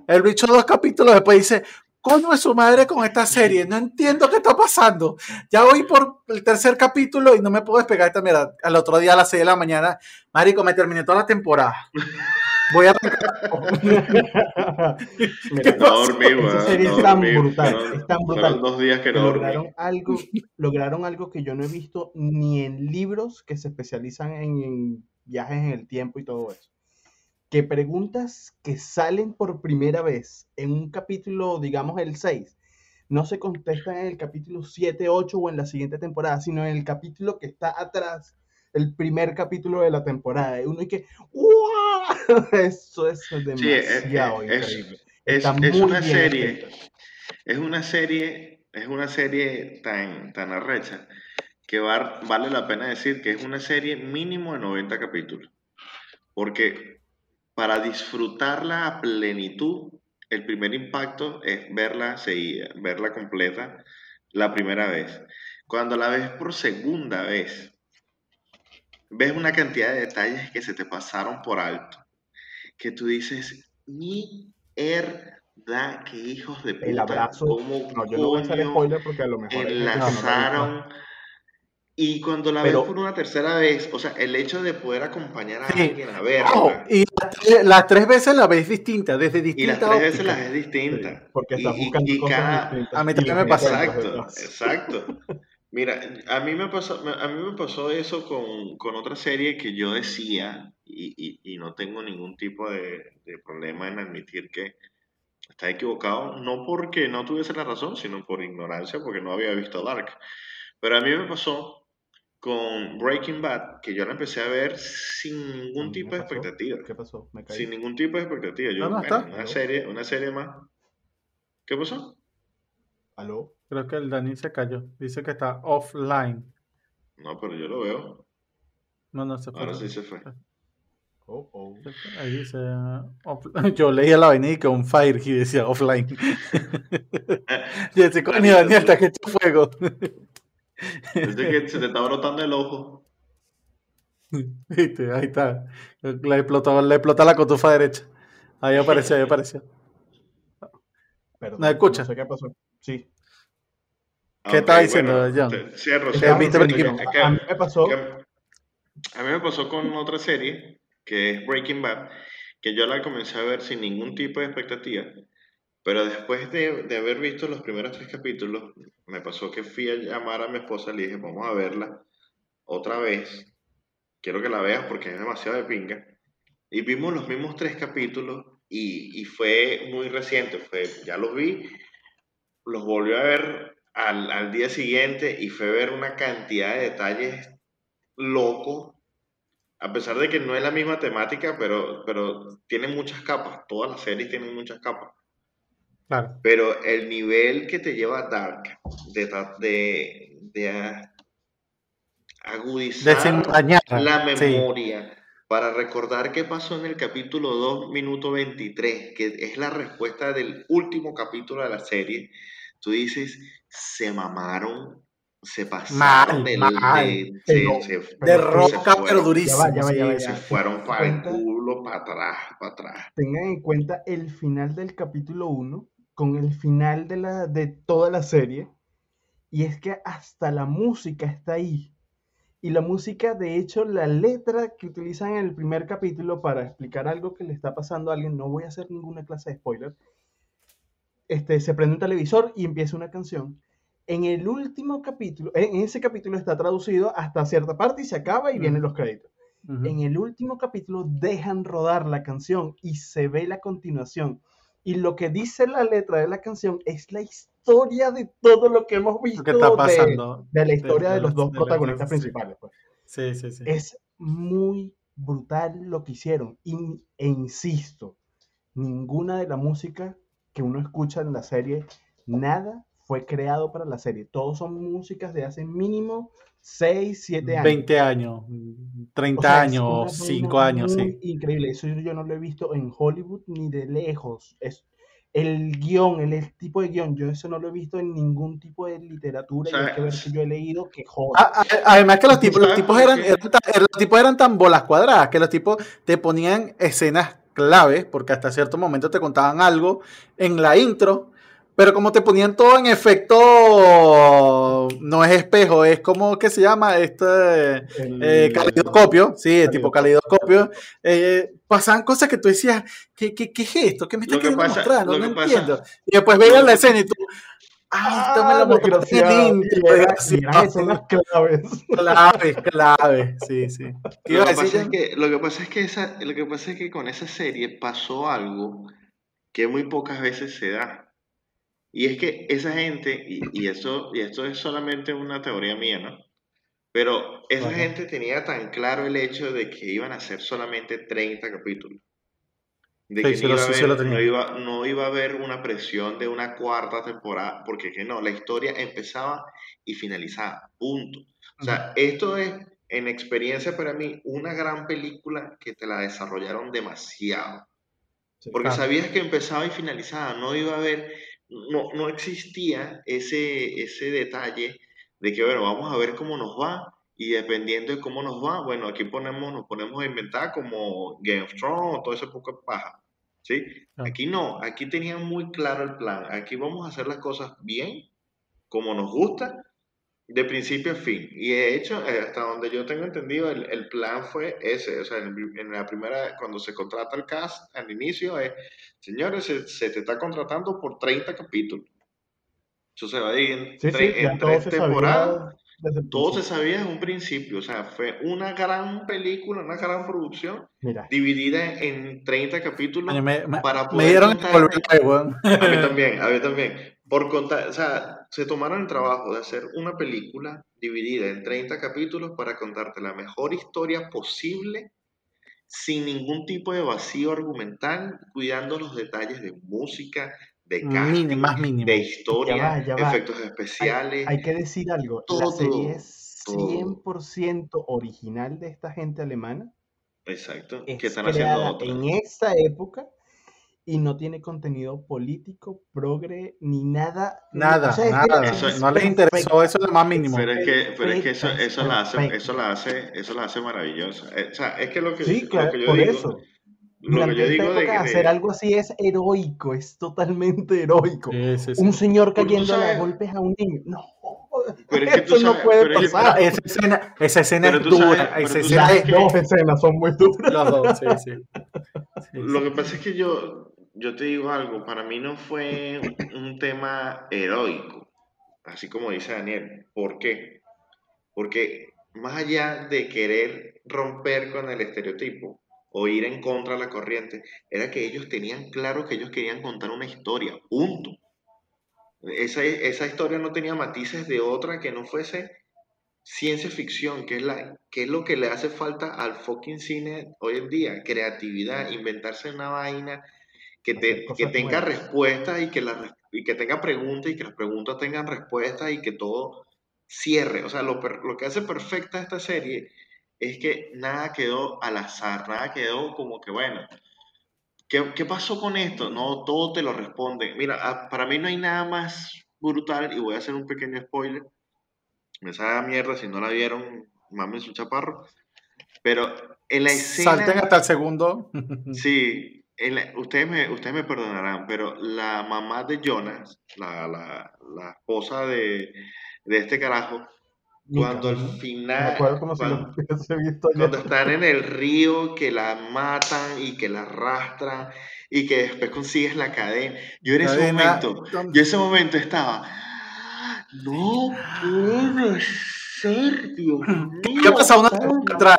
El bicho dos capítulos después dice, ¿Cómo es su madre con esta serie? No entiendo qué está pasando. Ya voy por el tercer capítulo y no me puedo despegar esta mierda. Al otro día a las 6 de la mañana, Marico, me terminé toda la temporada. Voy a. Mira, no dormí, Esa serie es tan brutal. es tan brutal. dos días que no lograron algo, lograron algo que yo no he visto ni en libros que se especializan en viajes en el tiempo y todo eso que preguntas que salen por primera vez en un capítulo, digamos el 6, no se contestan en el capítulo 7, 8 o en la siguiente temporada, sino en el capítulo que está atrás, el primer capítulo de la temporada. Y uno y que, ¡Wow! Eso es demasiado increíble. Es, una serie, es una serie, es una serie tan, tan arrecha que vale la pena decir que es una serie mínimo de 90 capítulos. Porque para disfrutarla a plenitud, el primer impacto es verla seguida, verla completa la primera vez. Cuando la ves por segunda vez, ves una cantidad de detalles que se te pasaron por alto, que tú dices, mi herda, qué hijos de puta. El abrazo. no, yo no voy a hacer spoiler porque a lo mejor enlazaron y cuando la ves por una tercera vez, o sea, el hecho de poder acompañar a alguien a verla. y las, tres veces la ves distinta, desde distintas. Y las tres veces la ves distinta. porque estás buscando y, cosas distintas. A mí también me pasa. Exacto, exacto. Mira, a mí me pasó, a mí me pasó eso con, con otra serie que yo decía, y, y no tengo ningún tipo de, de problema en admitir que está equivocado, no porque no tuviese la razón, sino por ignorancia, porque no había visto Dark. Pero a mí me pasó con Breaking Bad, que yo la empecé a ver sin ningún tipo de expectativa. ¿Qué pasó? Me caí. Sin ningún tipo de expectativa. Yo, no, está. Una serie, una serie más. ¿Qué pasó? ¿Aló? Creo que el Dani se cayó. Dice que está offline. No, pero yo lo veo. No, no se fue. Ahora sí se fue. Oh, oh. Ahí dice. Yo leía la vaina y que un fire y decía offline. y ese coño Daniel, está que hecho fuego. Es que se te está brotando el ojo. Viste, ahí está. Le explota, le explota la cotufa derecha. Ahí apareció, ahí apareció. Perdón, ¿No escucha? No sé qué pasó. Sí. ¿Qué estaba diciendo, John? cierro, cierro. a mí me pasó. a mí me pasó con otra serie, que es Breaking Bad, que yo la comencé a ver sin ningún tipo de expectativa. Pero después de, de, haber visto los primeros tres capítulos, me pasó que fui a llamar a mi esposa y le dije, vamos a verla otra vez. Quiero que la veas porque es demasiado de pinga. Y vimos los mismos tres capítulos y, y fue muy reciente. Fue, ya los vi, los volvió a ver al, al día siguiente y fue ver una cantidad de detalles locos a pesar de que no es la misma temática, pero, pero tiene muchas capas. Todas las series tienen muchas capas. Pero el nivel que te lleva Dark de, de, de agudizar la memoria para recordar qué pasó en el capítulo 2, minuto 23, que es la respuesta del último capítulo de la serie, tú dices, se mamaron, se pasaron de, de roca, pero durísimo. se fueron para el culo, para atrás, para atrás. Tengan en cuenta el final del capítulo 1 con el final de, la, de toda la serie. Y es que hasta la música está ahí. Y la música, de hecho, la letra que utilizan en el primer capítulo para explicar algo que le está pasando a alguien, no voy a hacer ninguna clase de spoiler, este, se prende un televisor y empieza una canción. En el último capítulo, en ese capítulo está traducido hasta cierta parte y se acaba y vienen los créditos. En el último capítulo dejan rodar la canción y se ve la continuación. Y lo que dice la letra de la canción es la historia de todo lo que hemos visto de, la historia de, los dos protagonistas principales. Pues. Sí, sí, sí. Es muy brutal lo que hicieron. e insisto, ninguna de la música que uno escucha en la serie, nada fue creado para la serie. Todos son músicas de hace mínimo 6, 7 años. 20 años, 30 años, 5 años, sí. Increíble, eso yo no lo he visto en Hollywood ni de lejos. Es, el guion, el, tipo de guion, yo eso no lo he visto en ningún tipo de literatura y hay que ver que yo he leído que joder. Además que los tipos, los tipos eran, los tipos eran tan bolas cuadradas que los tipos te ponían escenas claves, porque hasta cierto momento te contaban algo en la intro pero como te ponían todo en efecto, no es espejo, es como que se llama este eh, calidoscopio, sí, tipo calidoscopio. Eh, pasaban cosas que tú decías, ¿qué, qué, qué es esto? ¿Qué me está queriendo mostrar? No, no entiendo. Y después veías la escena y tú, ¡ay, esto me lo ah, mostró escenas claves. Claves, claves, sí, sí. Lo que, pasa es que, lo, que pasa es que esa, lo que pasa es que con esa serie pasó algo que muy pocas veces se da y es que esa gente, y, eso, y esto es solamente una teoría mía, ¿no? Pero esa gente tenía tan claro el hecho de que iban a ser solamente 30 capítulos. De que no, iba no, iba, a haber una presión de una cuarta temporada, porque que no, la historia empezaba y finalizaba, punto. O sea, esto es, en experiencia para mí, una gran película que te la desarrollaron demasiado. porque sabías que empezaba y finalizaba, no iba a haber no, no existía ese, ese detalle de que, bueno, vamos a ver cómo nos va y dependiendo de cómo nos va, bueno, aquí ponemos, nos ponemos a inventar como Game of Thrones o todo ese poco de paja. ¿sí? Aquí no, aquí tenían muy claro el plan. Aquí vamos a hacer las cosas bien, como nos gusta, de principio a fin. Y de hecho, eh, hasta donde yo tengo entendido, el, el plan fue ese. O sea, en, la primera, cuando se contrata el cast al inicio, es, señores, se, te está contratando por 30 capítulos. Eso se va a ir en, tres temporadas. Todo se sabía en un principio, o sea, fue una gran película, una gran producción, dividida en 30 capítulos para poder me dieron A mí también, a mí también. Por contar, o sea, se tomaron el trabajo de hacer una película dividida en 30 capítulos para contarte la mejor historia posible sin ningún tipo de vacío argumental, cuidando los detalles de música, de casting, más de historia, efectos especiales. Hay, que decir algo, la serie es 100% original de esta gente alemana. Exacto, que están haciendo En esta época y no tiene contenido político, progre, ni nada. Nada, nada. no les interesó, eso es lo más mínimo. Pero es que, pero es que eso, eso, la hace, eso, la hace, eso la hace maravillosa. Eh, o sea, es que lo que, sí, claro, lo que yo por digo, eso. Lo que yo digo de, hacer algo así es heroico, es totalmente heroico. Un señor cayendo a golpes a un niño. No. Pero es que eso no puede pasar. esa escena, esa escena es dura. Esa escena, las dos escenas son muy duras. Las dos, sí, sí. Lo que pasa es que yo, yo te digo algo, para mí no fue un tema heroico, así como dice Daniel. ¿Por qué? Porque más allá de querer romper con el estereotipo o ir en contra de la corriente, era que ellos tenían claro que ellos querían contar una historia, punto. Esa, esa historia no tenía matices de otra que no fuese ciencia ficción, que es, la, que es lo que le hace falta al fucking cine hoy en día, creatividad, inventarse una vaina que, te, que tenga respuestas y que, la, y que tenga preguntas y que las preguntas tengan respuestas y que todo cierre. O sea, lo, lo que hace perfecta esta serie es que nada quedó al azar, nada quedó como que, bueno, ¿qué, qué pasó con esto? No, todo te lo responde. Mira, ah, para mí no hay nada más brutal, y voy a hacer un pequeño spoiler, me sabe mierda si no la vieron, mames su chaparro, pero en la escena... Salten hasta el segundo. sí, ustedes, me, ustedes me perdonarán, pero la mamá de Jonas, la, la, la esposa de, de, este carajo, cuando al final, cuando, están en el río, que la matan y que la arrastran y que después consigues la cadena, yo en ese momento, yo en ese momento estaba, no puede ser, Dios ¿Qué ha pasado una atrás?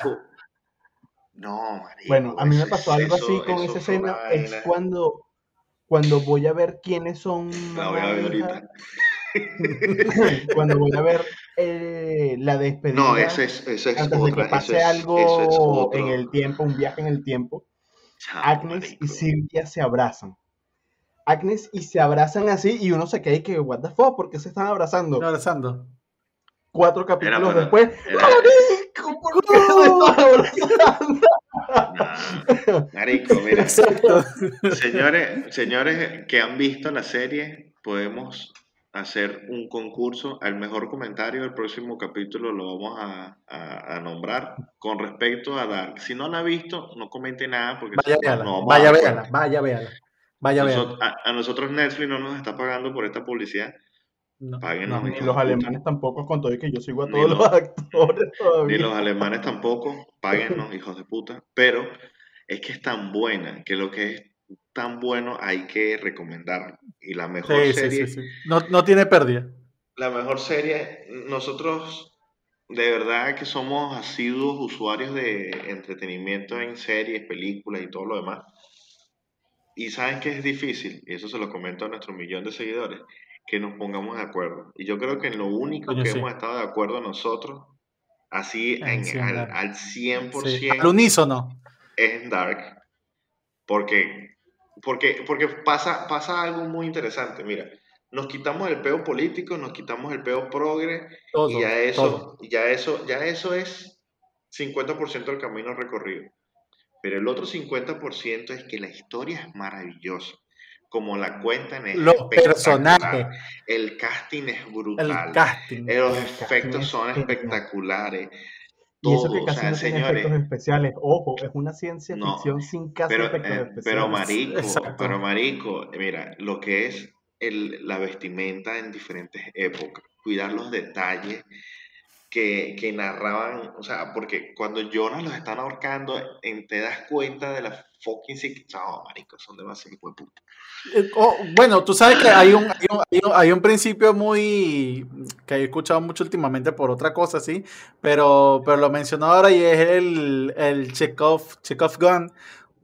No, María. Bueno, a mí me pasó algo así con esa escena. Es cuando, cuando voy a ver quiénes son. La voy a ver ahorita. cuando voy a ver eh, la despedida. No, eso es, eso es antes de que pase algo en el tiempo, un viaje en el tiempo. Agnes y Silvia se abrazan. Agnes y se abrazan así y uno se queda y que, what the fuck, ¿por qué se están abrazando? Abrazando. Cuatro capítulos después, ¿por qué se están abrazando? marico, mira. Señores, señores que han visto la serie, podemos hacer un concurso al mejor comentario del próximo capítulo lo vamos a, a, nombrar con respecto a Dark. Si no la ha visto, no comente nada porque vaya, no, vaya, véala, vaya, véala. Vaya, A, nosotros Netflix no nos está pagando por esta publicidad. No, ni los alemanes tampoco, con todo y que yo sigo a todos los, actores Ni los alemanes tampoco, páguenos, hijos de puta. Pero es que es tan buena que lo que es tan bueno hay que recomendarlo. Y la mejor serie. no, no tiene pérdida. La mejor serie, nosotros de verdad que somos asiduos usuarios de entretenimiento en series, películas y todo lo demás. Y saben que es difícil, y eso se lo comento a nuestro millón de seguidores, que nos pongamos de acuerdo. Y yo creo que en lo único que hemos estado de acuerdo nosotros, así en, al, al, 100%, al unísono, es en Dark. Porque, porque, porque pasa, pasa algo muy interesante. Mira, nos quitamos el peo político, nos quitamos el peo progre, y ya eso, ya eso, ya eso es 50% del camino recorrido. Pero el otro 50% es que la historia es maravillosa. Como la cuentan es Los personajes. El casting es brutal. El casting. Los efectos son espectaculares. Y eso que casi no señores, efectos especiales. Ojo, es una ciencia ficción sin casi pero, efectos eh, especiales. Pero marico, pero marico, mira, lo que es el, la vestimenta en diferentes épocas, cuidar los detalles, que, narraban, o sea, porque cuando Jonas los están ahorcando, en, te das cuenta de la fucking no, marico, son demasiado puta. Eh, oh, bueno, tú sabes que hay un, hay un, principio muy que he escuchado mucho últimamente por otra cosa, sí, pero, pero lo mencionó ahora y es el, el Chekhov, Chekhov Gun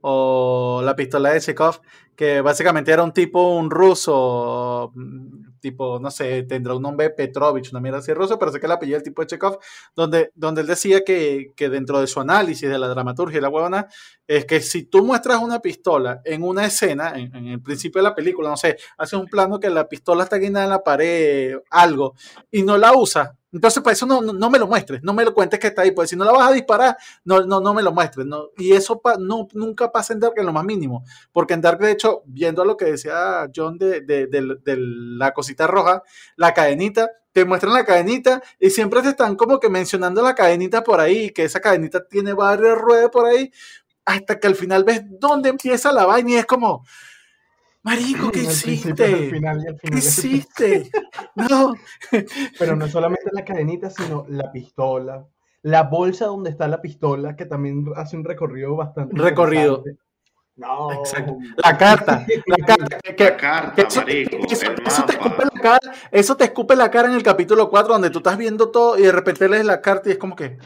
o la pistola de Chekhov, que básicamente era un tipo, un ruso, mm, tipo, no sé, tendrá un nombre Petrovich, una mierda así ruso, pero sé que el apellido del tipo de Chekhov, donde, donde él decía que, que, dentro de su análisis de la dramaturgia y la huevona, es que si tú muestras una pistola en una escena, en, el principio de la película, no sé, hace un plano que la pistola está guindada en la pared, algo, y no la usa, entonces, para eso no, no, me lo muestres, no me lo cuentes que está ahí, pues si no la vas a disparar, no, no, no me lo muestres. No. Y eso no, nunca pasa en Dark en lo más mínimo, porque en Dark, de hecho, viendo lo que decía John de, de, de, la cosita roja, la cadenita, te muestran la cadenita y siempre te están como que mencionando la cadenita por ahí, que esa cadenita tiene varias ruedas por ahí, hasta que al final ves dónde empieza la vaina y es como, Marico, ¿qué hiciste? ¿Qué hiciste? no. Pero no solamente la cadenita, sino la pistola, la bolsa donde está la pistola, que también hace un recorrido bastante. Recorrido. No. Exacto. La carta. La carta. la carta, eso, marico, eso, te escupe la cara, eso te escupe la cara en el capítulo 4, donde tú estás viendo todo y de repente lees la carta y es como que.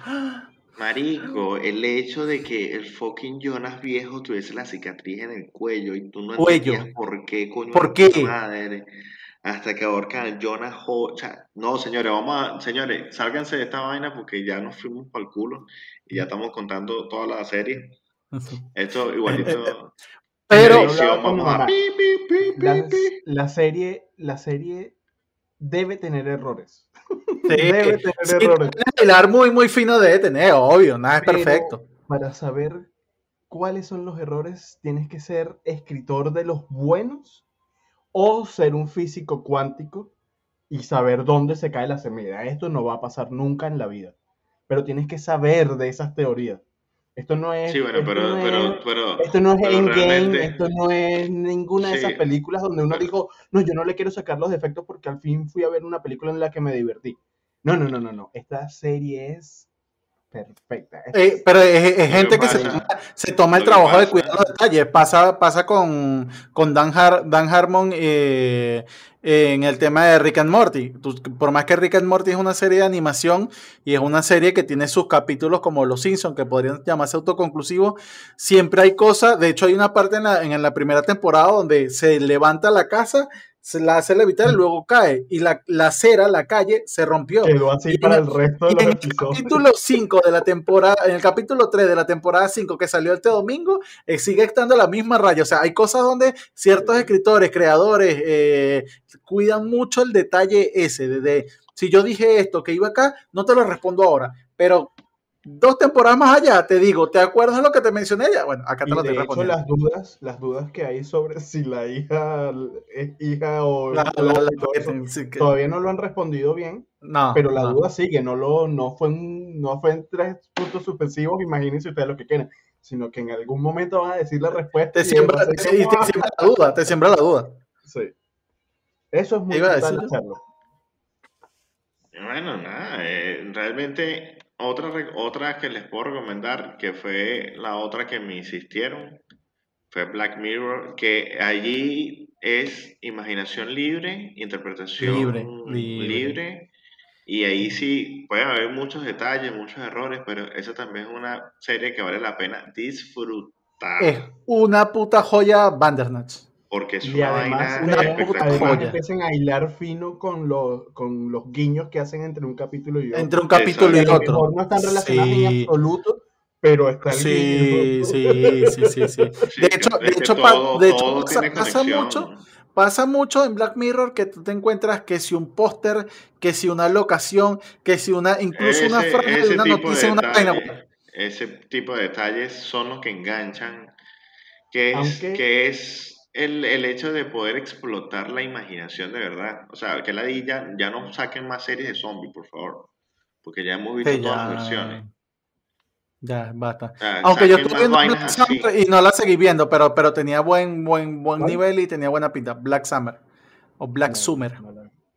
Marico, el hecho de que el fucking Jonas viejo tuviese la cicatriz en el cuello y tú no cuello. entendías por qué, coño. ¿Por qué? Madre, hasta que ahorcan a Jonas o sea, no, señores, vamos a, señores, sálganse de esta vaina porque ya nos fuimos para el culo y ya estamos contando toda la serie. Esto igualito. Pero vamos a... la, la serie, la serie debe tener errores. Debe tener errores. El muy, muy fino debe tener, obvio, nada es perfecto. Para saber cuáles son los errores, tienes que ser escritor de los buenos o ser un físico cuántico y saber dónde se cae la semilla. Esto no va a pasar nunca en la vida, pero tienes que saber de esas teorías. Esto no es. Sí, bueno, pero, pero, pero, Esto no es Endgame, esto no es ninguna de esas películas donde uno dijo, no, yo no le quiero sacar los defectos porque al fin fui a ver una película en la que me divertí. No, no, no, no, no. Esta serie es perfecta. Eh, pero es, gente que se toma, el trabajo de cuidar los detalles. Pasa, pasa con, con Dan, Dan Harmon eh, en el tema de Rick and Morty. por más que Rick and Morty es una serie de animación y es una serie que tiene sus capítulos como Los Simpsons, que podrían llamarse autoconclusivos, siempre hay cosas. De hecho, hay una parte en la, en la primera temporada donde se levanta la casa se la hace levitar y luego cae. Y la, la acera, la calle, se rompió. Quedó así para el, resto de los en el capítulo 5 de la temporada, en el capítulo 3 de la temporada 5 que salió este domingo, eh, sigue estando la misma raya. O sea, hay cosas donde ciertos escritores, creadores, eh, cuidan mucho el detalle ese, de, si yo dije esto que iba acá, no te lo respondo ahora. Pero dos temporadas más allá, te digo, ¿te acuerdas lo que te mencioné ya? Bueno, acá te lo de hecho, las dudas, las dudas que hay sobre si la hija es hija o todavía no lo han respondido bien. No, pero la duda sigue, no lo, no fue no fue en tres puntos suspensivos, imagínense ustedes lo que quieren, sino que en algún momento van a decir la respuesta. Te siembra, la duda, te siembra la duda. Sí. Eso es muy importante hacerlo. Bueno, nada, eh, realmente otra, otra que les puedo recomendar, que fue la otra que me insistieron, fue Black Mirror, que allí es imaginación libre, interpretación libre, libre. y ahí sí pueden haber muchos detalles, muchos errores, pero esa también es una serie que vale la pena disfrutar. Es una puta joya Bandersnatch. Porque es una además, vaina empiezan a hilar fino con los, con los guiños que hacen entre un capítulo y otro. Entre un capítulo y otro. no están relacionados en absoluto, pero está el sí, sí, sí, sí, sí, De hecho, de hecho, de hecho pasa, mucho. Pasa mucho en Black Mirror que tú te encuentras que si un póster, que si una locación, que si una, incluso una frase de una noticia, una página. Ese tipo de detalles son los que enganchan, que es, que es el, el, hecho de poder explotar la imaginación de verdad. O sea, que la ya, ya no saquen más series de zombies, por favor. Porque ya hemos visto todas las versiones. Ya, basta. Aunque yo estuve viendo Black Summer y no la seguí viendo, pero, pero tenía buen, buen, buen nivel y tenía buena pinta. Black Summer. O Black Summer.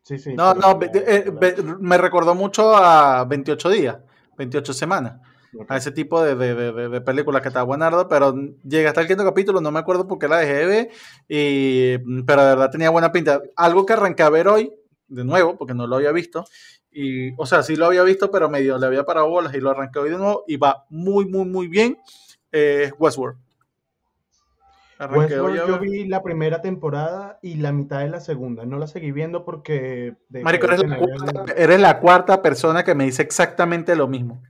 Sí, sí, no, no, eh, me recordó mucho a 28 días, 28 semanas a ese tipo de, de, de, películas que está buenardo, pero llega hasta el quinto capítulo, no me acuerdo por qué la dejé de ver, y, pero de verdad tenía buena pinta. Algo que arranqué a ver hoy, de nuevo, porque no lo había visto, y, o sea, sí lo había visto, pero medio le había parado bolas y lo arranqué hoy de nuevo, y va muy, muy, muy bien, eh, Westworld. Westworld yo vi la primera temporada y la mitad de la segunda. No la seguí viendo porque... Marico, eres la, cuarta, eres la, cuarta, persona que me dice exactamente lo mismo.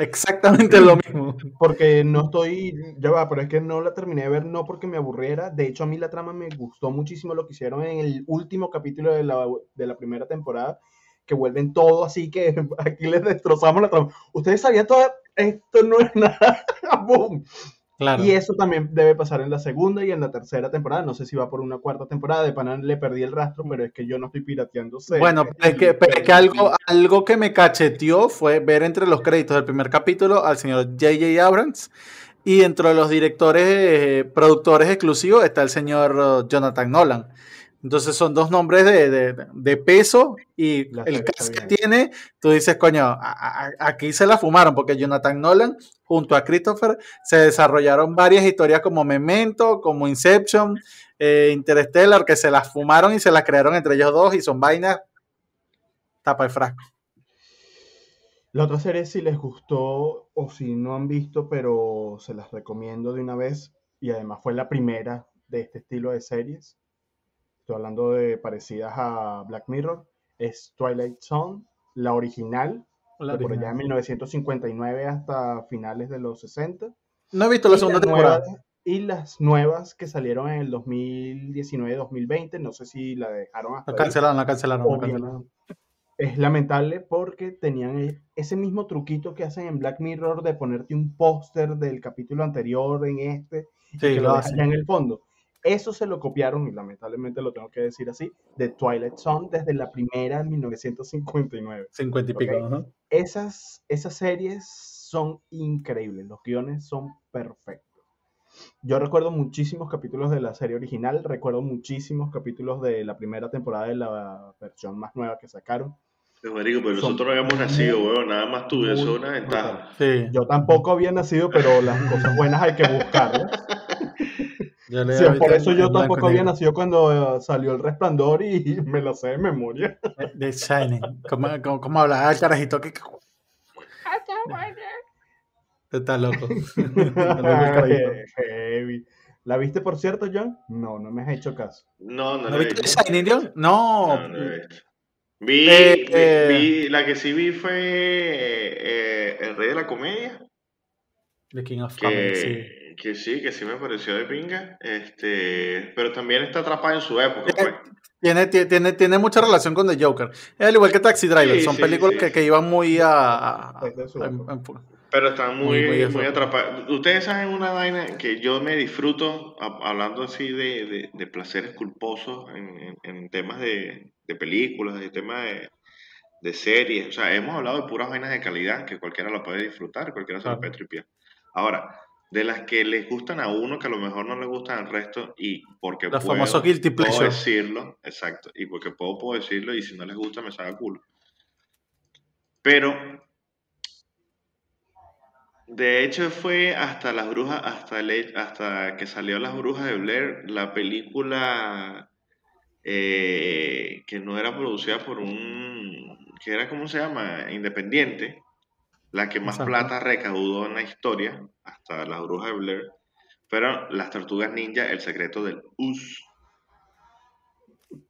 Exactamente lo mismo. Porque no estoy, ya va, pero es que no la terminé de ver, no porque me aburriera. De hecho, a mí la trama me gustó muchísimo lo que hicieron en el último capítulo de la, de la primera temporada, que vuelven todo así que aquí les destrozamos la trama. Ustedes sabían todo, esto no es nada. ¡Boom! Y eso también debe pasar en la segunda y en la tercera temporada. No sé si va por una cuarta temporada. De Panam le perdí el rastro, pero es que yo no estoy pirateando. Bueno, es que, que algo, algo que me cacheteó fue ver entre los créditos del primer capítulo al señor J.J. Abrams. Y dentro de los directores, eh, productores exclusivos, está el señor uh, Jonathan Nolan. Entonces son dos nombres de, peso y el caso que tiene, tú dices, coño, aquí se la fumaron porque Jonathan Nolan junto a Christopher se desarrollaron varias historias como Memento, como Inception, eh, Interstellar, que se las fumaron y se las crearon entre ellos dos y son vainas tapa el frasco. La otra serie si les gustó o si no han visto, pero se las recomiendo de una vez y además fue la primera de este estilo de series hablando de parecidas a Black Mirror, es Twilight Zone, la original, por allá en 1959 hasta finales de los 60. No he visto la segunda temporada. y las nuevas que salieron en el 2019-2020, no sé si la dejaron hasta. La cancelaron, la cancelaron, Es lamentable porque tenían e-, ese mismo truquito que hacen en Black Mirror de ponerte un póster del capítulo anterior en este y que lo, lo en el fondo. Eso se lo copiaron, y lamentablemente lo tengo que decir así, de Twilight Zone desde la primera en 1959. 50 y pico, Esas, esas series son increíbles, los guiones son perfectos. Yo recuerdo muchísimos capítulos de la serie original, recuerdo muchísimos capítulos de la primera temporada de la versión más nueva que sacaron. pero nosotros no habíamos nacido, weón, nada más tuve eso una ventaja. Yo tampoco había nacido, pero las cosas buenas hay que buscarlas. Sí, por eso yo tampoco había nacido cuando eh, salió el resplandor y me lo sé de memoria. De Shining. ¿Cómo, cómo, hablaba el carajito? ¿Qué? Está loco. Heavy. ¿La viste, por cierto, John? No, no me has hecho caso. No, no, ¿No viste Shining, John? No. No, no lo he visto. Vi, Eh, vi- eh. vi- la que sí vi fue eh, El Rey de la Comedia, The King of Comedy, sí. Que, sí, que sí me pareció de pinga, este, pero también está atrapada en su época, pues. Tiene, tie- tiene, tiene mucha relación con The Joker. Es al igual que Taxi Driver, Sí, son sí, películas sí, que, sí. que iban muy a... en- Pero están muy, Muy, muy muy, eso. atrapados. Ustedes saben una vaina que yo me disfruto a- hablando así de, de- de placeres culposos en, en- en temas de, de películas, de temas de, de series. O sea, hemos hablado de puras vainas de calidad que cualquiera la puede disfrutar, cualquiera se la Claro. puede tripear. Ahora, de las que les gustan a uno, que a lo mejor no les gustan al resto, y porque Los puedo, famosos guilty puedo decirlo, exacto, y porque puedo, puedo decirlo, y si no les gusta me saca culo. Pero de hecho fue hasta las brujas, hasta, el hasta que salió Las Brujas de Blair, la película eh, que no era producida por un, que era, ¿cómo se llama? Independiente, la que más Exacto. plata recaudó en la historia, hasta Las Brujas de Blair, fueron Las Tortugas Ninja, El Secreto del Us.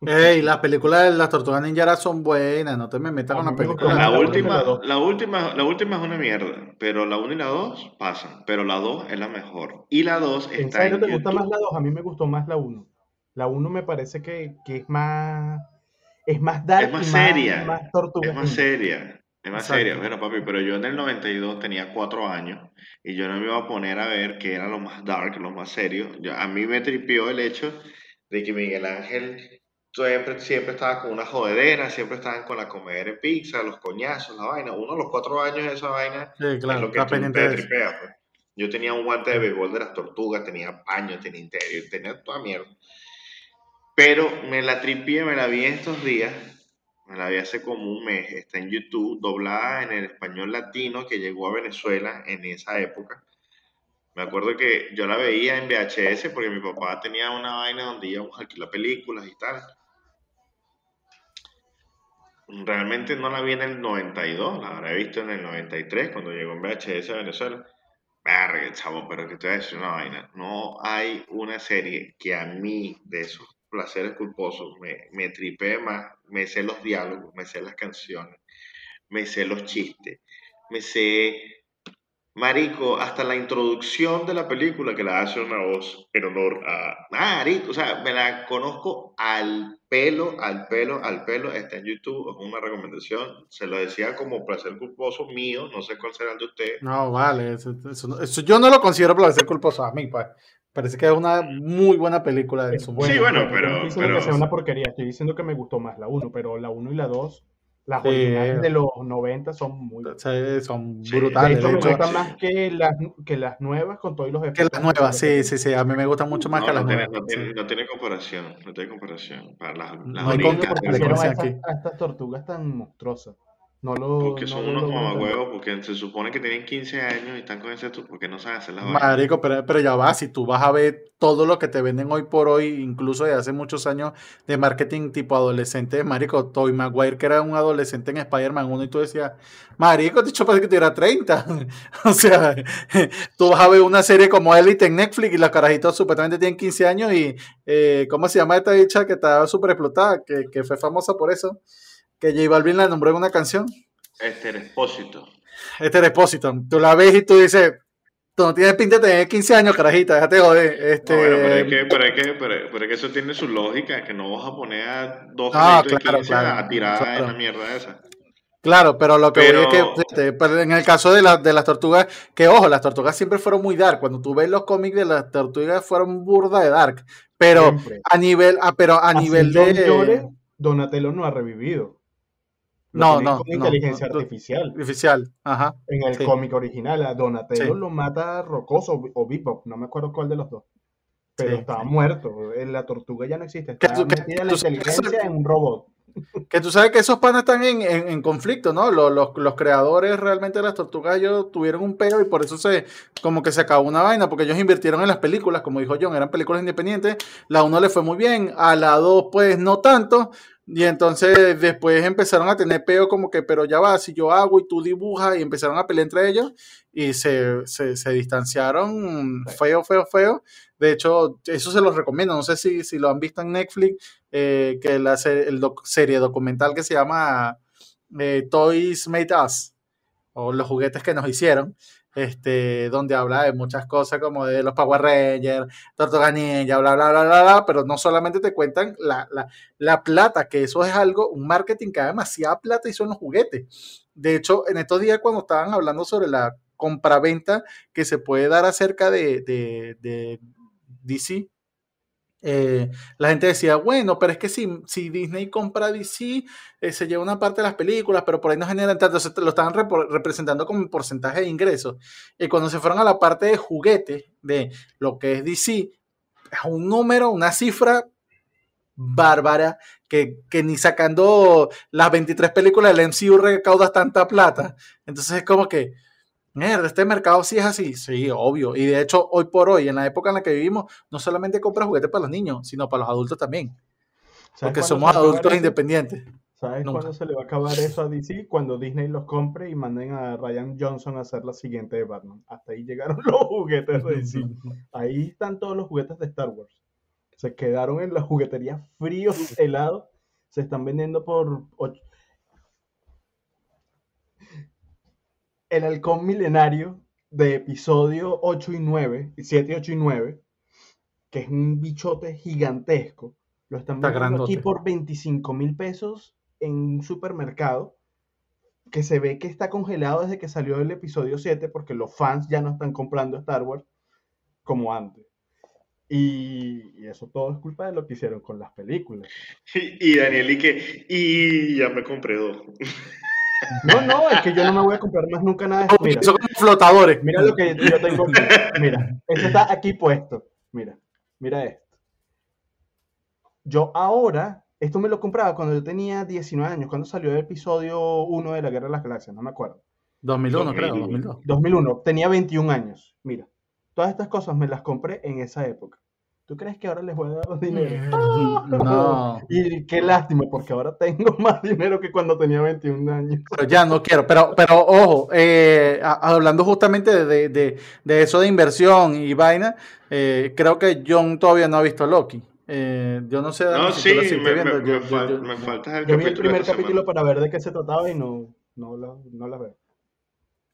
Ey, las películas de las tortugas ninja son buenas, no te me metas con las películas. más La la última, la última, la última es una mierda, pero la 1 y la 2 pasan, pero la 2 es la mejor. Y la 2 ¿En está serio en te gusta más YouTube. la 2? A mí me gustó más la 1. La 1 me parece que, que es más. Es más dark Es más y seria, más tortuga Es más ninja. seria, es más seria. Bueno, papi, pero yo en el 92 tenía 4 años y yo no me iba a poner a ver qué era lo más dark, lo más serio. Yo- a mí me tripió el hecho de que Miguel Ángel siempre, siempre estaba con una jodedera, siempre estaban con la comer en pizza, los coñazos, la vaina. Uno a los 4 años esa vaina Sí, es claro, lo que pendiente te de eso. tripeas, pues. Yo tenía un guante de béisbol de las tortugas, tenía paño, tenía interior, tenía toda mierda. Pero me la tripié, me la vi estos días, me la vi hace como un mes, está en YouTube, doblada en el español latino que llegó a Venezuela en esa época. Me acuerdo que yo la veía en VHS porque mi papá tenía una vaina donde íbamos a alquilar películas y tal. Realmente no la vi en el 92, la habré visto en el 93 cuando llegó en VHS a Venezuela. Verga, chavo, pero que te voy a decir una vaina. No hay una serie que a mí, de esos placeres culposos, me, me tripee más. Me sé los diálogos, me sé las canciones, me sé los chistes, me sé. Marico, hasta la introducción de la película que la hace una voz en honor a. Marico, o sea, me la conozco al pelo, al pelo, al pelo. Está en YouTube, es una recomendación. Se lo decía como placer culposo mío, no sé cuál será el de ustedes. No, vale, eso, eso eso yo no lo considero placer culposo a mí, pues. Parece que es una muy buena película Es su buena, Sí, bueno, pero- No estoy diciendo pero- que sea una porquería, estoy diciendo que me gustó más la 1, pero la 1 y la 2, las Sí. originales de los 90 son muy O sea, son Sí. De brutales. hecho, de me gustan más que las, que las nuevas con todos los que efectos. las nuevas, sí, sí, sí. A mí me gustan mucho más No, que no las tiene, nuevas. no, tiene, sí. no tiene comparación, no tiene comparación. Para las, las No hay No hicieron a estas, a estas tortugas tan monstruosas. No lo, porque son unos mamagüevos, porque se supone que tienen 15 años y están con ese porque no saben hacer las. Marico, pero, pero ya va, si tú vas a ver todo lo que te venden hoy por hoy, incluso de hace muchos años de marketing tipo adolescente, Marico, Tobey Maguire, que era un adolescente en Spider-Man 1, y tú decías, Marico, dicho parece que tuviera 30. o sea, tú vas a ver una serie como Elite en Netflix y los carajitos supuestamente tienen 15 años y, eh, ¿cómo se llama esta dicha que estaba súper explotada, que, que fue famosa por eso? Que J Balvin la nombró en una canción. Este expósito. Este Expósito. Tú la ves y tú dices, tú no tienes pinta de tener 15 años, carajita, déjate joder. Este, No, bueno, pero es que, pero es que, pero, pero es que eso tiene su lógica, que no vas a poner a dos Ah, carajitos de claro, 15 claro, a tirar claro. en la mierda esa. Claro, pero lo que voy Pero- es que en el caso de, la- de las tortugas, que ojo, las tortugas siempre fueron muy dark. Cuando tú ves los cómics de las tortugas fueron burda de dark. Pero Siempre. a nivel, ah, pero a Así nivel John de Llore, Donatello no ha revivido. Lo No, no, con no, inteligencia no, no. artificial. artificial, ajá. En el Sí. cómic original, a Donatello Sí. lo mata Rocoso o- Bebop, no me acuerdo cuál de los dos. Pero Sí, estaba muerto. eh, La tortuga ya no existe. Que Está tú- que la tú que inteligencia en un robot. Que tú sabes que esos panas están en, en- en conflicto, ¿no? Los, los- los creadores realmente de las tortugas ellos tuvieron un peo y por eso se como que se acabó una vaina, porque ellos invirtieron en las películas, como dijo John, eran películas independientes. La uno le fue muy bien, a la dos pues no tanto. Y entonces después empezaron a tener peo como que, pero ya va, si yo hago y tú dibujas, y empezaron a pelear entre ellos y se, se, distanciaron feo, feo, feo. De hecho, eso se los recomiendo. No sé si, si lo han visto en Netflix, eh, que la el serie documental que se llama eh, Toys Made Us, o los juguetes que nos hicieron este, donde habla de muchas cosas como de los Power Rangers, Tortuga Ninja, bla, bla, bla, bla, bla, pero no solamente te cuentan la, la, la plata, que eso es algo, un marketing que da demasiada plata y son los juguetes. De hecho, en estos días cuando estaban hablando sobre la compraventa que se puede dar acerca de, de, de DC, eh, la gente decía, bueno, pero es que si, si Disney compra DC, eh, se lleva una parte de las películas, pero por ahí no generan tanto, lo estaban representando como porcentaje de ingresos. Y cuando se fueron a la parte de juguetes de lo que es DC, es un número, una cifra bárbara que, que, ni sacando las 23 películas del MCU recaudas tanta plata. Entonces es como que, Mierda, este mercado sí es así. Sí, obvio. Y de hecho, hoy por hoy, en la época en la que vivimos, no solamente compra juguetes para los niños, sino para los adultos también. Porque somos adultos independientes. ¿Sabes cuándo se le va a acabar eso a DC? Cuando Disney los compre y manden a Ryan Johnson a hacer la siguiente de Batman. Hasta ahí llegaron los juguetes de DC. Ahí están todos los juguetes de Star Wars. Se quedaron en la juguetería fríos, helados. Se están vendiendo por el halcón milenario de episodio 8 y 9, 7, 8 y 9, que es un bichote gigantesco, lo están vendiendo aquí por 25 mil pesos en un supermercado que se ve que está congelado desde que salió el episodio 7 porque los fans ya no están comprando Star Wars como antes. Y, eso todo es culpa de lo que hicieron con las películas. Y, y Daniel, y que, y ya me compré dos. No, no, es que yo no me voy a comprar más nunca nada de Mira, son como flotadores. Mira lo que yo tengo aquí. Mira, esto está aquí puesto. Mira, mira esto. Yo ahora, esto me lo compraba cuando yo tenía 19 años, cuando salió el episodio 1 de la Guerra de las Galaxias, no me acuerdo. 2001, creo, 2002. 2001, tenía 21 años. Mira, todas estas cosas me las compré en esa época. ¿Tú crees que ahora les voy a dar dinero? No. Y qué lástima, porque ahora tengo más dinero que cuando tenía 21 años. Pero ya no quiero. Pero, pero ojo, eh, hablando justamente de, eso de inversión y vaina, eh, creo que John todavía no ha visto Loki. Eh, yo no sé. No, sí, me, falta el yo vi el primer capítulo para ver de qué se trataba y no, no, la, no la veo.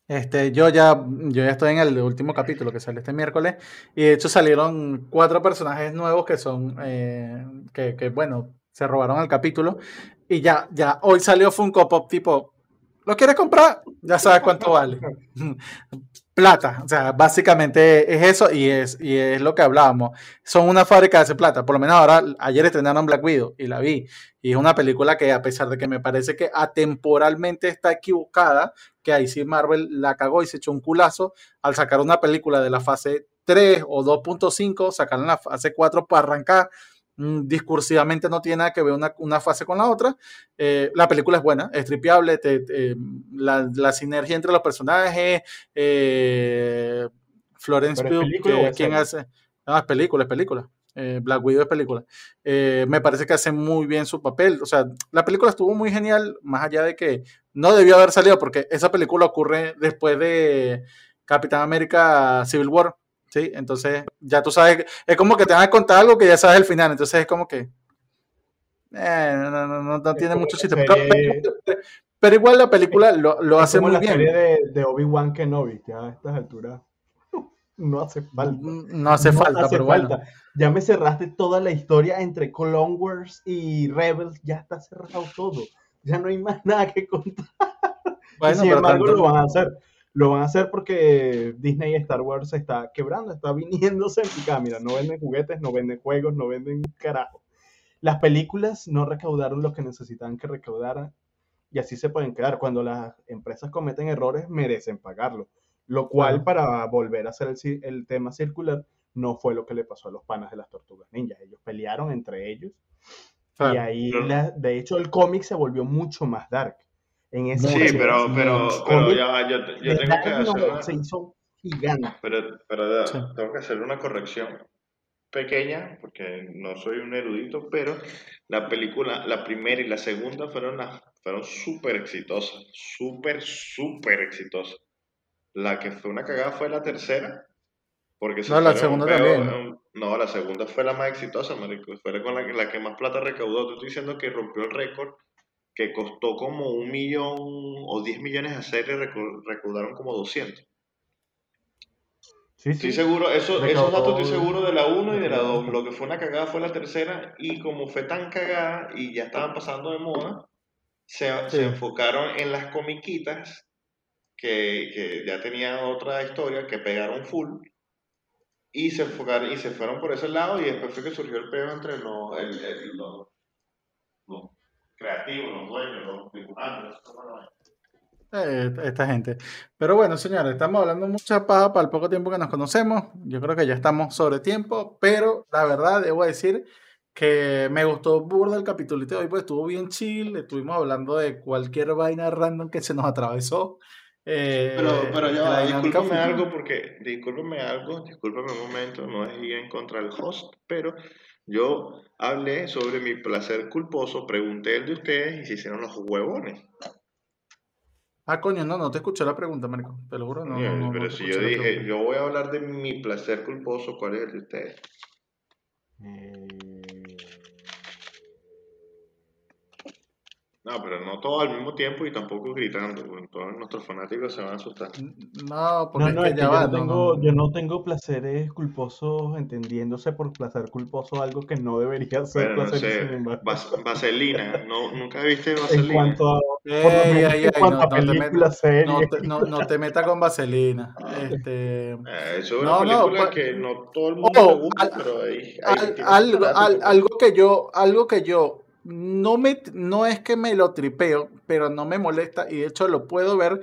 Este, yo ya, yo ya estoy en el último capítulo que sale este miércoles y de hecho salieron cuatro personajes nuevos que son, eh, que, que, bueno, se robaron el capítulo y ya, ya, hoy salió Funko Pop tipo, ¿lo quieres comprar? Ya sabes cuánto vale. plata, o sea, básicamente es eso y es, y es lo que hablábamos. Son una fábrica de hacer plata, por lo menos ahora, ayer estrenaron Black Widow y la vi. Y es una película que a pesar de que me parece que atemporalmente está equivocada, que ahí sí Marvel la cagó y se echó un culazo al sacar una película de la fase 3 o 2.5, sacarla en la fase 4 para arrancar discursivamente no tiene nada que ver una, fase con la otra. Eh, la película es buena, es tripiable, la, sinergia entre los personajes, eh, Florence Pugh, quien hace... Ah, es película, es película. Eh, Black Widow es película. me parece que hace muy bien su papel. O sea, la película estuvo muy genial, más allá de que no debió haber salido, porque esa película ocurre después de Capitán América Civil War. ¿Sí? Entonces, ya tú sabes, es como que te van a contar algo que ya sabes el final, entonces es como que eh, no, no, no, tiene mucho sitio. Pero, igual la película lo, lo hace muy la bien. serie de, de Obi-Wan Kenobi, que a estas alturas no hace falta. No hace falta, pero falta. Ya me cerraste toda la historia entre Clone Wars y Rebels, ya está cerrado todo. Ya no hay más nada que contar. Bueno, sin embargo, lo van a hacer lo van a hacer porque Disney y Star Wars se está quebrando, está viniéndose en picada. Mira, no venden juguetes, no venden juegos, no venden carajo. Las películas no recaudaron lo que necesitaban que recaudaran y así se pueden quedar. Cuando las empresas cometen errores, merecen pagarlo. Lo cual, para volver a hacer el, tema circular, no fue lo que le pasó a los panas de las tortugas ninjas. Ellos pelearon entre ellos. y ahí, de hecho, el cómic se volvió mucho más dark sí, pero, pero, pero ya, yo, yo tengo que hacer una... Se hizo gigante. Pero, pero tengo que hacer una corrección. pequeña, porque no soy un erudito, pero la película, la primera y la segunda fueron, fueron súper exitosas, súper, súper exitosas. La que fue una cagada fue la tercera, porque no, la segunda también. No, la segunda fue la más exitosa, marico. Fue con la, la que más plata recaudó. Te estoy diciendo que rompió el récord, que costó como un millón o diez millones de hacer y recaudaron como 200. Sí, sí. seguro, eso, esos datos estoy seguro de la 1 y de la 2. Lo que fue una cagada fue la tercera y como fue tan cagada y ya estaban pasando de moda, se, se enfocaron en las comiquitas que, que, ya tenían otra historia, que pegaron full y se enfocaron y se fueron por ese lado y después fue que surgió el peo entre los, los, creativos, los dueños, los dibujantes, eh, esta gente. Pero bueno, señores, estamos hablando mucha paja para el poco tiempo que nos conocemos. Yo creo que ya estamos sobre tiempo, pero la verdad, debo decir que me gustó burda el capítulo de hoy, pues estuvo bien chill. Estuvimos hablando de cualquier vaina random que se nos atravesó. Eh, pero, pero ya, discúlpame algo, porque, discúlpame algo, discúlpame un momento, no es ir en contra del host, pero yo hablé sobre mi placer culposo, pregunté el de ustedes y se hicieron los huevones. Ah, coño, no, no te escuché la pregunta, Marco. Te lo juro, no. no, pero si yo dije, yo voy a hablar de mi placer culposo, ¿cuál es el de ustedes? Eh... No, pero no todo al mismo tiempo y tampoco gritando, todos nuestros fanáticos se van a asustar. No, porque no, ya va, yo, no, tengo, yo no tengo placeres culposos entendiéndose por placer culposo algo que no debería ser placer. No sé, vaselina, ¿no? ¿nunca viste vaselina? En cuanto a, no, te metas con vaselina. Este... Eh, eso es una película pues, que no todo el mundo le gusta, pero hay, algo, algo que yo, algo que yo no, me, no es que me lo tripeo, pero no me molesta y de hecho lo puedo ver.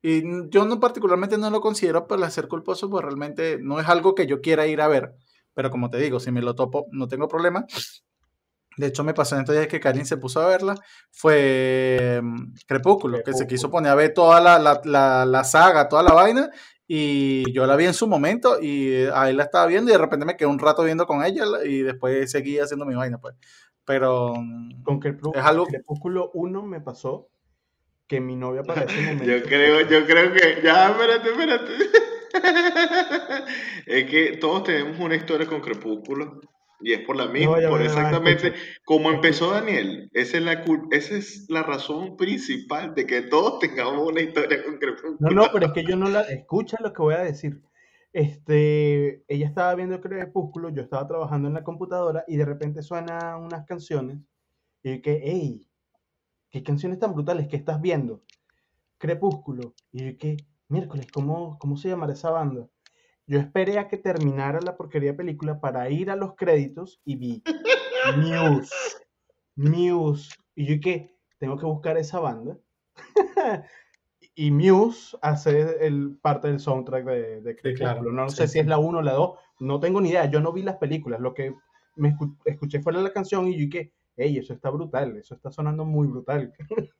Y yo no particularmente no lo considero para ser culposo, pues realmente no es algo que yo quiera ir a ver. Pero como te digo, si me lo topo, no tengo problema. De hecho, me pasó en estos días que Karin se puso a verla. Fue mm, Crepúsculo, que se quiso poner a ver toda la, la, saga, toda la vaina. Y yo la vi en su momento y ahí la estaba viendo y de repente me quedé un rato viendo con ella y después seguí haciendo mi vaina. Pues pero con que es algo Crepúsculo 1 me pasó que mi novia para ese momento yo creo yo creo que ya espérate espérate es que todos tenemos una historia con Crepúsculo y es por la misma, por exactamente como empezó Daniel. Esa es, la, esa es la razón principal de que todos tengamos una historia con Crepúsculo. No, no, pero es que yo no la... Escucha lo que voy a decir. Este, ella estaba viendo Crepúsculo, yo estaba trabajando en la computadora y de repente suenan unas canciones y yo que, hey, qué canciones tan brutales que estás viendo. Crepúsculo. Y yo que, miércoles, ¿cómo, ¿cómo se llamará esa banda? Yo esperé a que terminara la porquería película para ir a los créditos y vi Muse. Muse. Y yo que, tengo que buscar esa banda. y Muse hace el, parte del soundtrack de, de No sé si es la 1 o la 2, no tengo ni idea, yo no vi las películas, lo que me escuché fue la canción y yo dije, hey, eso está brutal, eso está sonando muy brutal.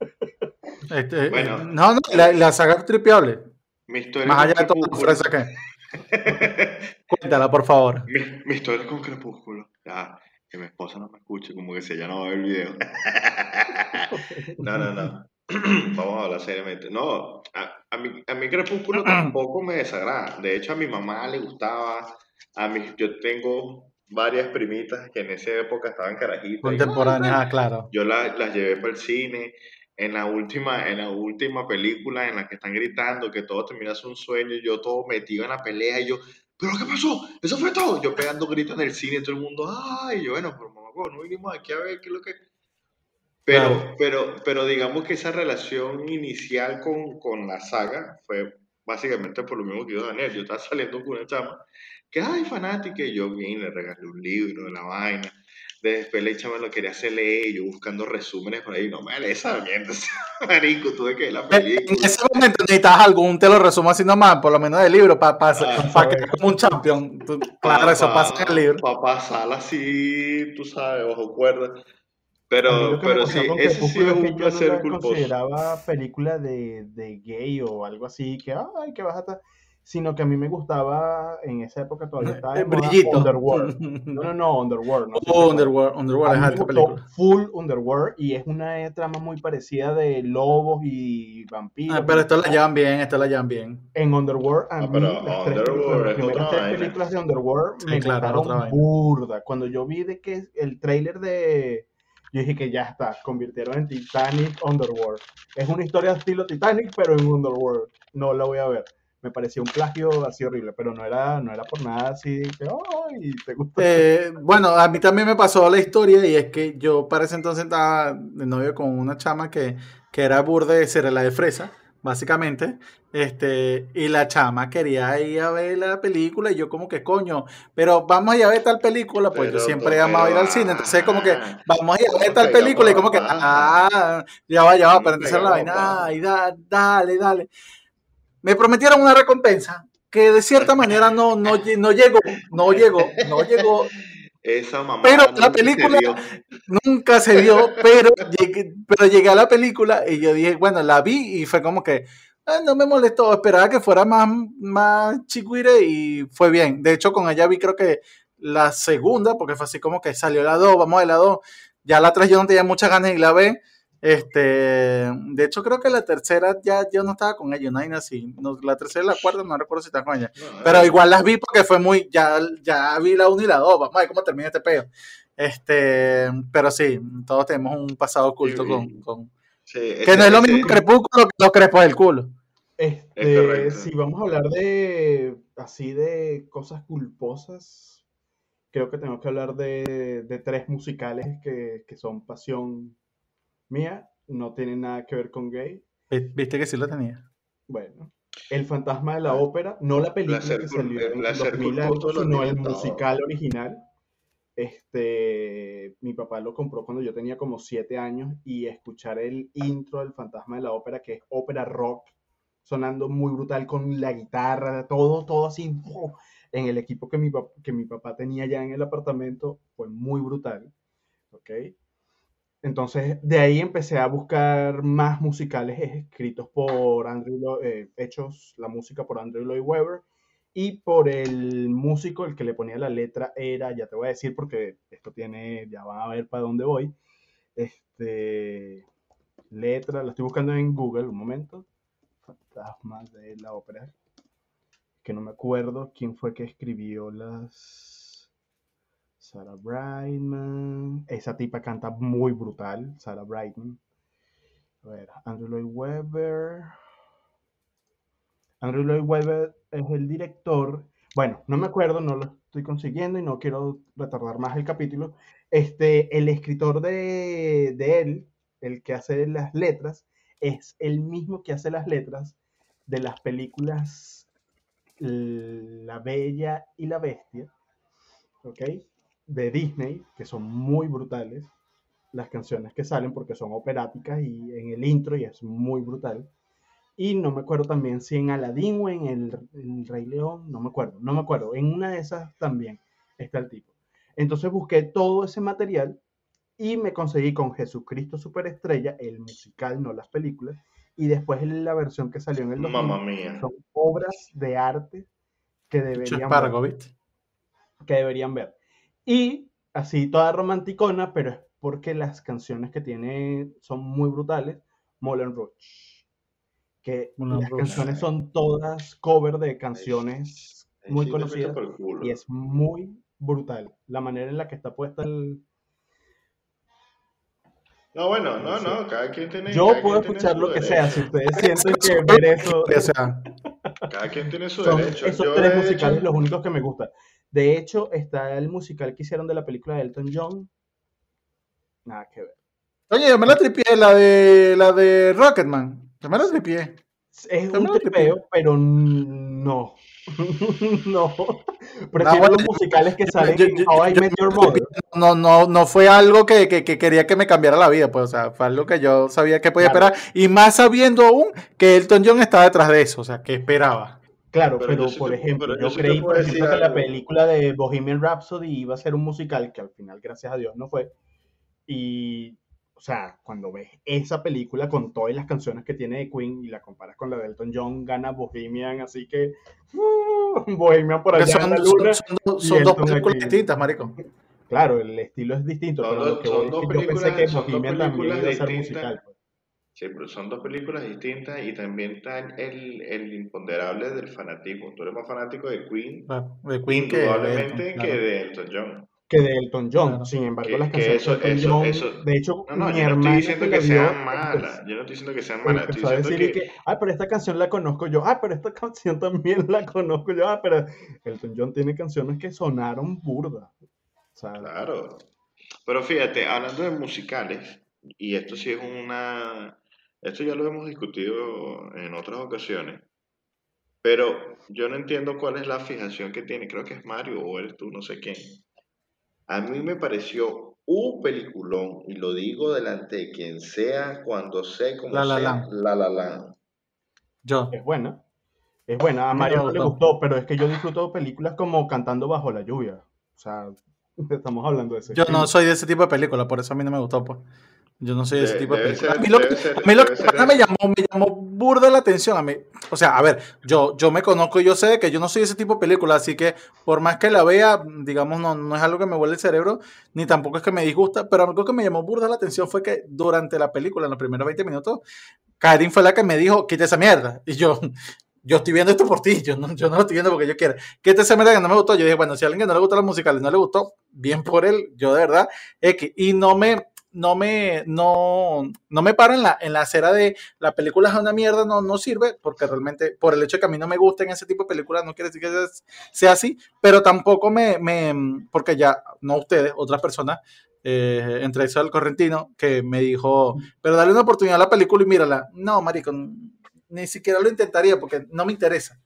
Este, eh, bueno, no, no, la, la saga tripiable. Mi historia Más allá de todo. Cuéntala, por favor. Mi, mi historia con Crepúsculo. Ya, que mi esposa no me escuche, como que si ella no va a ver el video. no, no, no. Vamos a hablar seriamente. No, a, a, mi, a mi Crepúsculo tampoco me desagrada. De hecho, a mi mamá le gustaba. A mí, yo tengo varias primitas que en esa época estaban carajitas. Contemporáneas, ah, claro. Yo la, las llevé para el cine. En la, última, en la última película en la que están gritando que todo termina un sueño, yo todo metido en la pelea y yo, ¿pero qué pasó? ¿Eso fue todo? Yo pegando gritos en el cine, todo el mundo, ¡ay! yo, bueno, pero mamá, no vinimos aquí a ver qué es lo que pero, pero, pero digamos que esa relación inicial con, con, la saga fue básicamente por lo mismo que yo, Daniel. Yo estaba saliendo con una chama que, ay, fanática, y yo vine, le regalé un libro de la vaina. Después la chama lo quería hacer leer, yo buscando resúmenes por ahí, no me lees esa mierda, marico, tuve que ver la película. En ese momento necesitas algún, te lo resumo así nomás, por lo menos del libro, para pa, ah, que como un champion. Claro, eso pasa en el libro. Para pasar así, tú sabes, bajo cuerda. Pero, pero sí, ese sí es un placer culposo. consideraba película de, de, gay o algo así, que, ay, que vas a sino que a mí me gustaba, en esa época todavía estaba brillito. Underworld. No, no, no, Underworld. No Oh, Underworld, Underworld es alta película. Full Underworld y es una trama muy parecida de lobos y vampiros. Ah, pero esto la llevan bien, esto la llevan bien. En Underworld, a Ah, mí, pero las, tres, Underworld las primeras tres películas de Underworld Sí, me claro, otra vaina. burda. Cuando yo vi de que el tráiler de... Yo dije que ya está, convirtieron en Titanic Underworld. Es una historia estilo Titanic, pero en Underworld. No la voy a ver. Me pareció un plagio así horrible, pero no era, no era por nada así que, ay, te. Eh, bueno, a mí también me pasó la historia y es que yo para ese entonces estaba de novio con una chama que, que era burde cereal de fresa, básicamente. Este, y la chama quería ir a ver la película y yo como que coño, pero vamos a ir a ver tal película, pues yo siempre he amado ir al cine, entonces como que vamos a ir a ver ¿cómo tal película y como que, ah, ya va, ya va, ¿Cómo pero te entonces la vaina, ay, da- dale, dale. Me prometieron una recompensa que de cierta manera no, no, no llegó, no llegó, no llegó, Esa mamá Pero la se película- dio. nunca se vio, pero llegué, pero llegué a la película y yo dije, bueno, la vi y fue como que ah, no me molestó, esperaba que fuera más, más chiquire y fue bien. De hecho, con ella vi creo que la segunda, porque fue así como que salió la 2, vamos a la 2. Ya la 3 yo no tenía muchas ganas y la ve. Este, de hecho, creo que la tercera ya yo no estaba con ella, una vaina así. No, la tercera y la cuarta no recuerdo si estaba con ella. No, Pero igual las vi porque fue muy, ya, ya vi la 1 y la 2, vamos a ver cómo termina este peo. Este, pero sí, todos tenemos un pasado oculto Sí, con, con- sí, que no es lo mismo crepúsculo que los crepos del culo. Este, si vamos a hablar de así de cosas culposas, creo que tengo que hablar de, de tres musicales que, que son pasión mía, no tienen nada que ver con gay. Vi- Viste que sí lo tenía. Bueno, El fantasma de la ópera, no la película Placer que salió en placer 2000 culposo algo, lo sino el tiene todo. musical original. Este, mi papá lo compró cuando yo tenía como siete años y escuchar el intro del fantasma de la ópera, que es ópera rock, sonando muy brutal con la guitarra, todo, todo así, ¡fu! en el equipo que mi, que mi papá tenía ya en el apartamento, fue muy brutal. ¿Ok? Entonces, de ahí empecé a buscar más musicales escritos por Andrew, Lo- eh, hechos la música por Andrew Lloyd Webber y por el músico, el que le ponía la letra era, ya te voy a decir porque esto tiene, ya van a ver para dónde voy. Este, letra, la estoy buscando en Google, un momento. Fantasma de la ópera. Que no me acuerdo quién fue que escribió las. Sarah Brightman. Esa tipa canta muy brutal, Sarah Brightman. A ver, Andrew Lloyd Webber. Andrew Lloyd Webber es el director. Bueno, no me acuerdo, no lo estoy consiguiendo y no quiero retardar más el capítulo. Este, el escritor de, de él, el que hace las letras, es el mismo que hace las letras de las películas La Bella y la Bestia, ¿ok? De Disney, que son muy brutales las canciones que salen porque son operáticas y en el intro y es muy brutal. Y no me acuerdo también si en Aladdin o en el, el Rey León, no me acuerdo, no me acuerdo. En una de esas también está el tipo. Entonces busqué todo ese material y me conseguí con Jesucristo Superestrella, el musical, no las películas, y después la versión que salió en el 2000, Mamma mía. son obras de arte que deberían ver que deberían ver. Y así toda romanticona, pero es porque las canciones que tiene son muy brutales. Moulin Rouge. Que Moulin las Rouge. canciones son todas cover de canciones muy sí conocidas y es muy brutal. La manera en la que está puesta el... No, bueno, no, no, cada quien tiene. Yo puedo escuchar lo que derecho. sea. Si ustedes sienten que ver eso... O sea, Cada quien tiene su Son derecho. esos Yo, tres musicales hecho, los únicos que me gustan. De hecho, está el musical que hicieron de la película de Elton John. Nada que ver. oye, yo me la tripié, la de, la de Rocketman. Yo me la tripié. Es Yo un tripeo, pero no. no. Prefiero bueno, los musicales que yo- salen yo- en yo- How I Met Your yo- Mother. No, no, no fue algo que, que- que quería que me cambiara la vida, pues, o sea, fue algo que yo sabía que podía Claro. esperar, y más sabiendo aún que Elton John estaba detrás de eso, o sea, que esperaba. Claro, Pero pero, yo sí por te- ejemplo, pero yo, yo sí te creí, por ejemplo, que la película de Bohemian Rhapsody iba a ser un musical, que al final, gracias a Dios, no fue. Y, o sea, cuando ves esa película con todas las canciones que tiene de Queen y la comparas con la de Elton John, gana Bohemian, así que uh, Bohemian por allá son, en la luna. Son, son dos películas distintas, marico. Claro, el estilo es distinto, pero lo que son voy yo pensé que Bohemian también iba a ser distintas. musical. Pues. Sí, pero son dos películas distintas y también está el, el imponderable del fanatismo. Tú eres más fanático de Queen, Claro, de Queen que de indudablemente, Elton, que claro. de Elton John. Que de Elton John, Claro. sin embargo, Que- las que canciones eso- de Elton eso- John, eso- de hecho, No, no, mi yo no estoy diciendo que sean pues, malas. Yo no estoy diciendo que sean malas. Estoy diciendo decir que, que, ah, pero esta canción la conozco yo, ah, pero esta canción también la conozco yo, ah, pero Elton John tiene canciones que sonaron burda. O sea, Claro. Pero fíjate, hablando de musicales, y esto sí es una... Esto ya lo hemos discutido en otras ocasiones, pero yo no entiendo cuál es la fijación que tiene, creo que es Mario o eres tú, no sé quién. A mí me pareció un peliculón, y lo digo delante de quien sea, cuando sé cómo La La sea, Land. La La Land. Yo. es buena. Es buena. A Mario me no le gustó. pero es que yo disfruto películas como Cantando bajo la lluvia. O sea, estamos hablando de ese Yo no soy de ese tipo de película, por eso a mí no me gustó, pues. Yo no soy ese tipo de película. ser- a mí lo, que- ser- a mí lo que me llamó, me llamó burda la atención a mí. O sea, a ver, yo, yo me conozco y yo sé que yo no soy ese tipo de película, así que por más que la vea, digamos, no, no es algo que me vuelve el cerebro, ni tampoco es que me disgusta, pero algo que me llamó burda la atención fue que durante la película, en los primeros 20 minutos, Karin fue la que me dijo, quita esa mierda. Y yo, yo estoy viendo esto por ti, yo no, yo no lo estoy viendo porque yo quiero. Quita esa mierda que no me gustó. Yo dije, bueno, si a alguien que no le gustan los musicales no le gustó, bien por él, yo de verdad, X. Y no me, no me, no, no me paro en la, en la acera de la película es una mierda, no, no sirve, porque realmente, por el hecho de que a mí no me gusten ese tipo de películas, no quiere decir que sea, sea así, pero tampoco me, me, porque ya, no ustedes, otras personas, eh, entre eso el correntino, que me dijo, pero dale una oportunidad a la película y mírala. No, marico, ni siquiera lo intentaría porque no me interesa.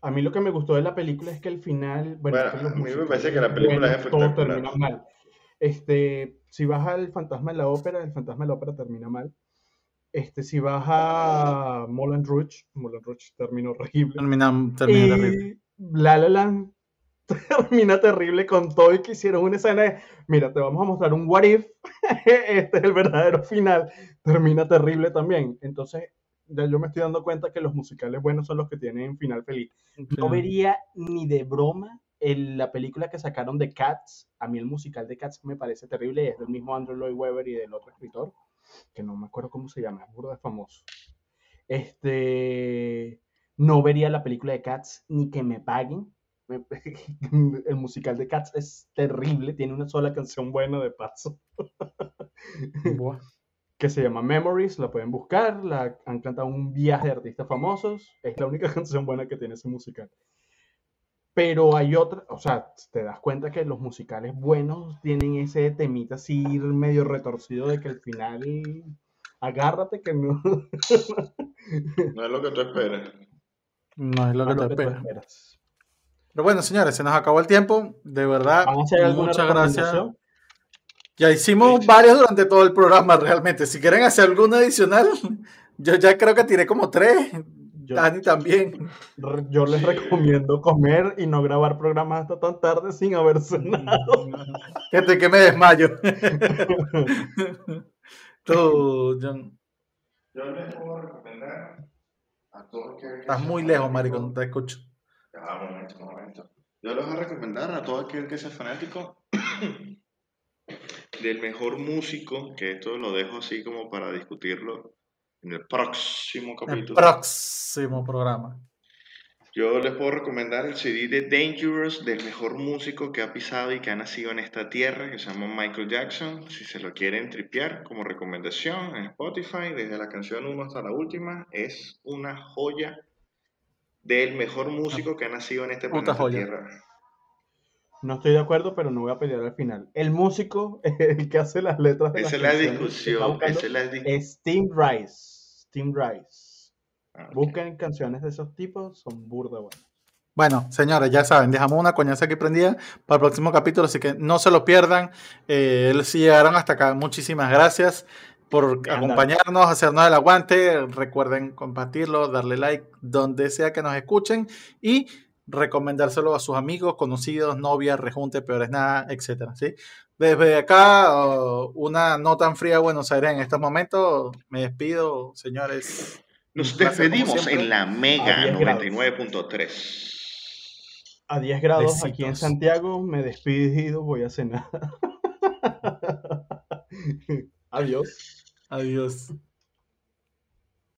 A mí lo que me gustó de la película es que al final, bueno, a mí me parece que la película es todo termina mal. Este, si vas al Fantasma de la Ópera, el Fantasma de la Ópera termina mal. Este, si vas a Moulin Rouge, Moulin Rouge terminó horrible. Termina, termina y terrible. La La Land termina terrible con todo y que hicieron una escena de, mira, te vamos a mostrar un what if, este es el verdadero final, termina terrible también. Entonces, ya yo me estoy dando cuenta que los musicales buenos son los que tienen final feliz. No vería ni de broma el- la película que sacaron de Cats. A mí el musical de Cats me parece terrible. y Es del mismo Andrew Lloyd Webber y del otro escritor, que no me acuerdo cómo se llama, es burda famoso. Este, no vería la película de Cats ni que me paguen. El musical de Cats es terrible, tiene una sola canción buena de paso Buah. que se llama Memories, la pueden buscar, la han cantado un viaje de artistas famosos, es la única canción buena que tiene ese musical. Pero hay otra, o sea, te das cuenta que los musicales buenos tienen ese temita así medio retorcido de que al final agárrate que no, No es lo que tú esperas. No es lo no que es te lo que tú espera. esperas. Pero bueno, señores, se nos acabó el tiempo. De verdad, ¿Van a hacer alguna muchas gracias. Ya hicimos Sí. varios durante todo el programa, realmente. Si quieren hacer alguno adicional, yo ya creo que tiré como tres. Yo, Dani también. yo les recomiendo comer y no grabar programas hasta tan tarde sin haber cenado. Que te que me desmayo. Tú, John, Yo les puedo recomendar a todos que estás muy lejos, marico, no te escucho. Ya, un momento, un momento. Yo les voy a recomendar a todo aquel que sea fanático del mejor músico, que esto lo dejo así como para discutirlo en el próximo El capítulo. próximo programa. Yo les puedo recomendar el CD de Dangerous del mejor músico que ha pisado y que ha nacido en esta tierra, que se llama Michael Jackson. Si se lo quieren tripear como recomendación en Spotify, desde la canción 1 hasta la última, es una joya del mejor músico que ha nacido en este planeta. Tierra. No estoy de acuerdo, pero no voy a pelear al final. El músico, el que hace las letras de Esa es las la discusión. Esa es la discusión. Tim Rice. Tim Rice. Ah, ok. Busquen canciones de esos tipos, son burda buenas. Bueno, señores, ya saben, dejamos una coñaza aquí prendida para el próximo capítulo, así que no se lo pierdan. Eh, si llegaron hasta acá, muchísimas gracias por Ándale. acompañarnos, hacernos el aguante. Recuerden compartirlo, darle like donde sea que nos escuchen y recomendárselo a sus amigos, conocidos, novias, rejunte, peores nada, etcétera, ¿sí? Desde acá, una no tan fría Buenos Aires en estos momentos, me despido, señores. Nos despedimos en la Mega 99.3. A 10 grados aquí en Santiago, me despido, voy a cenar. Adiós. Adiós.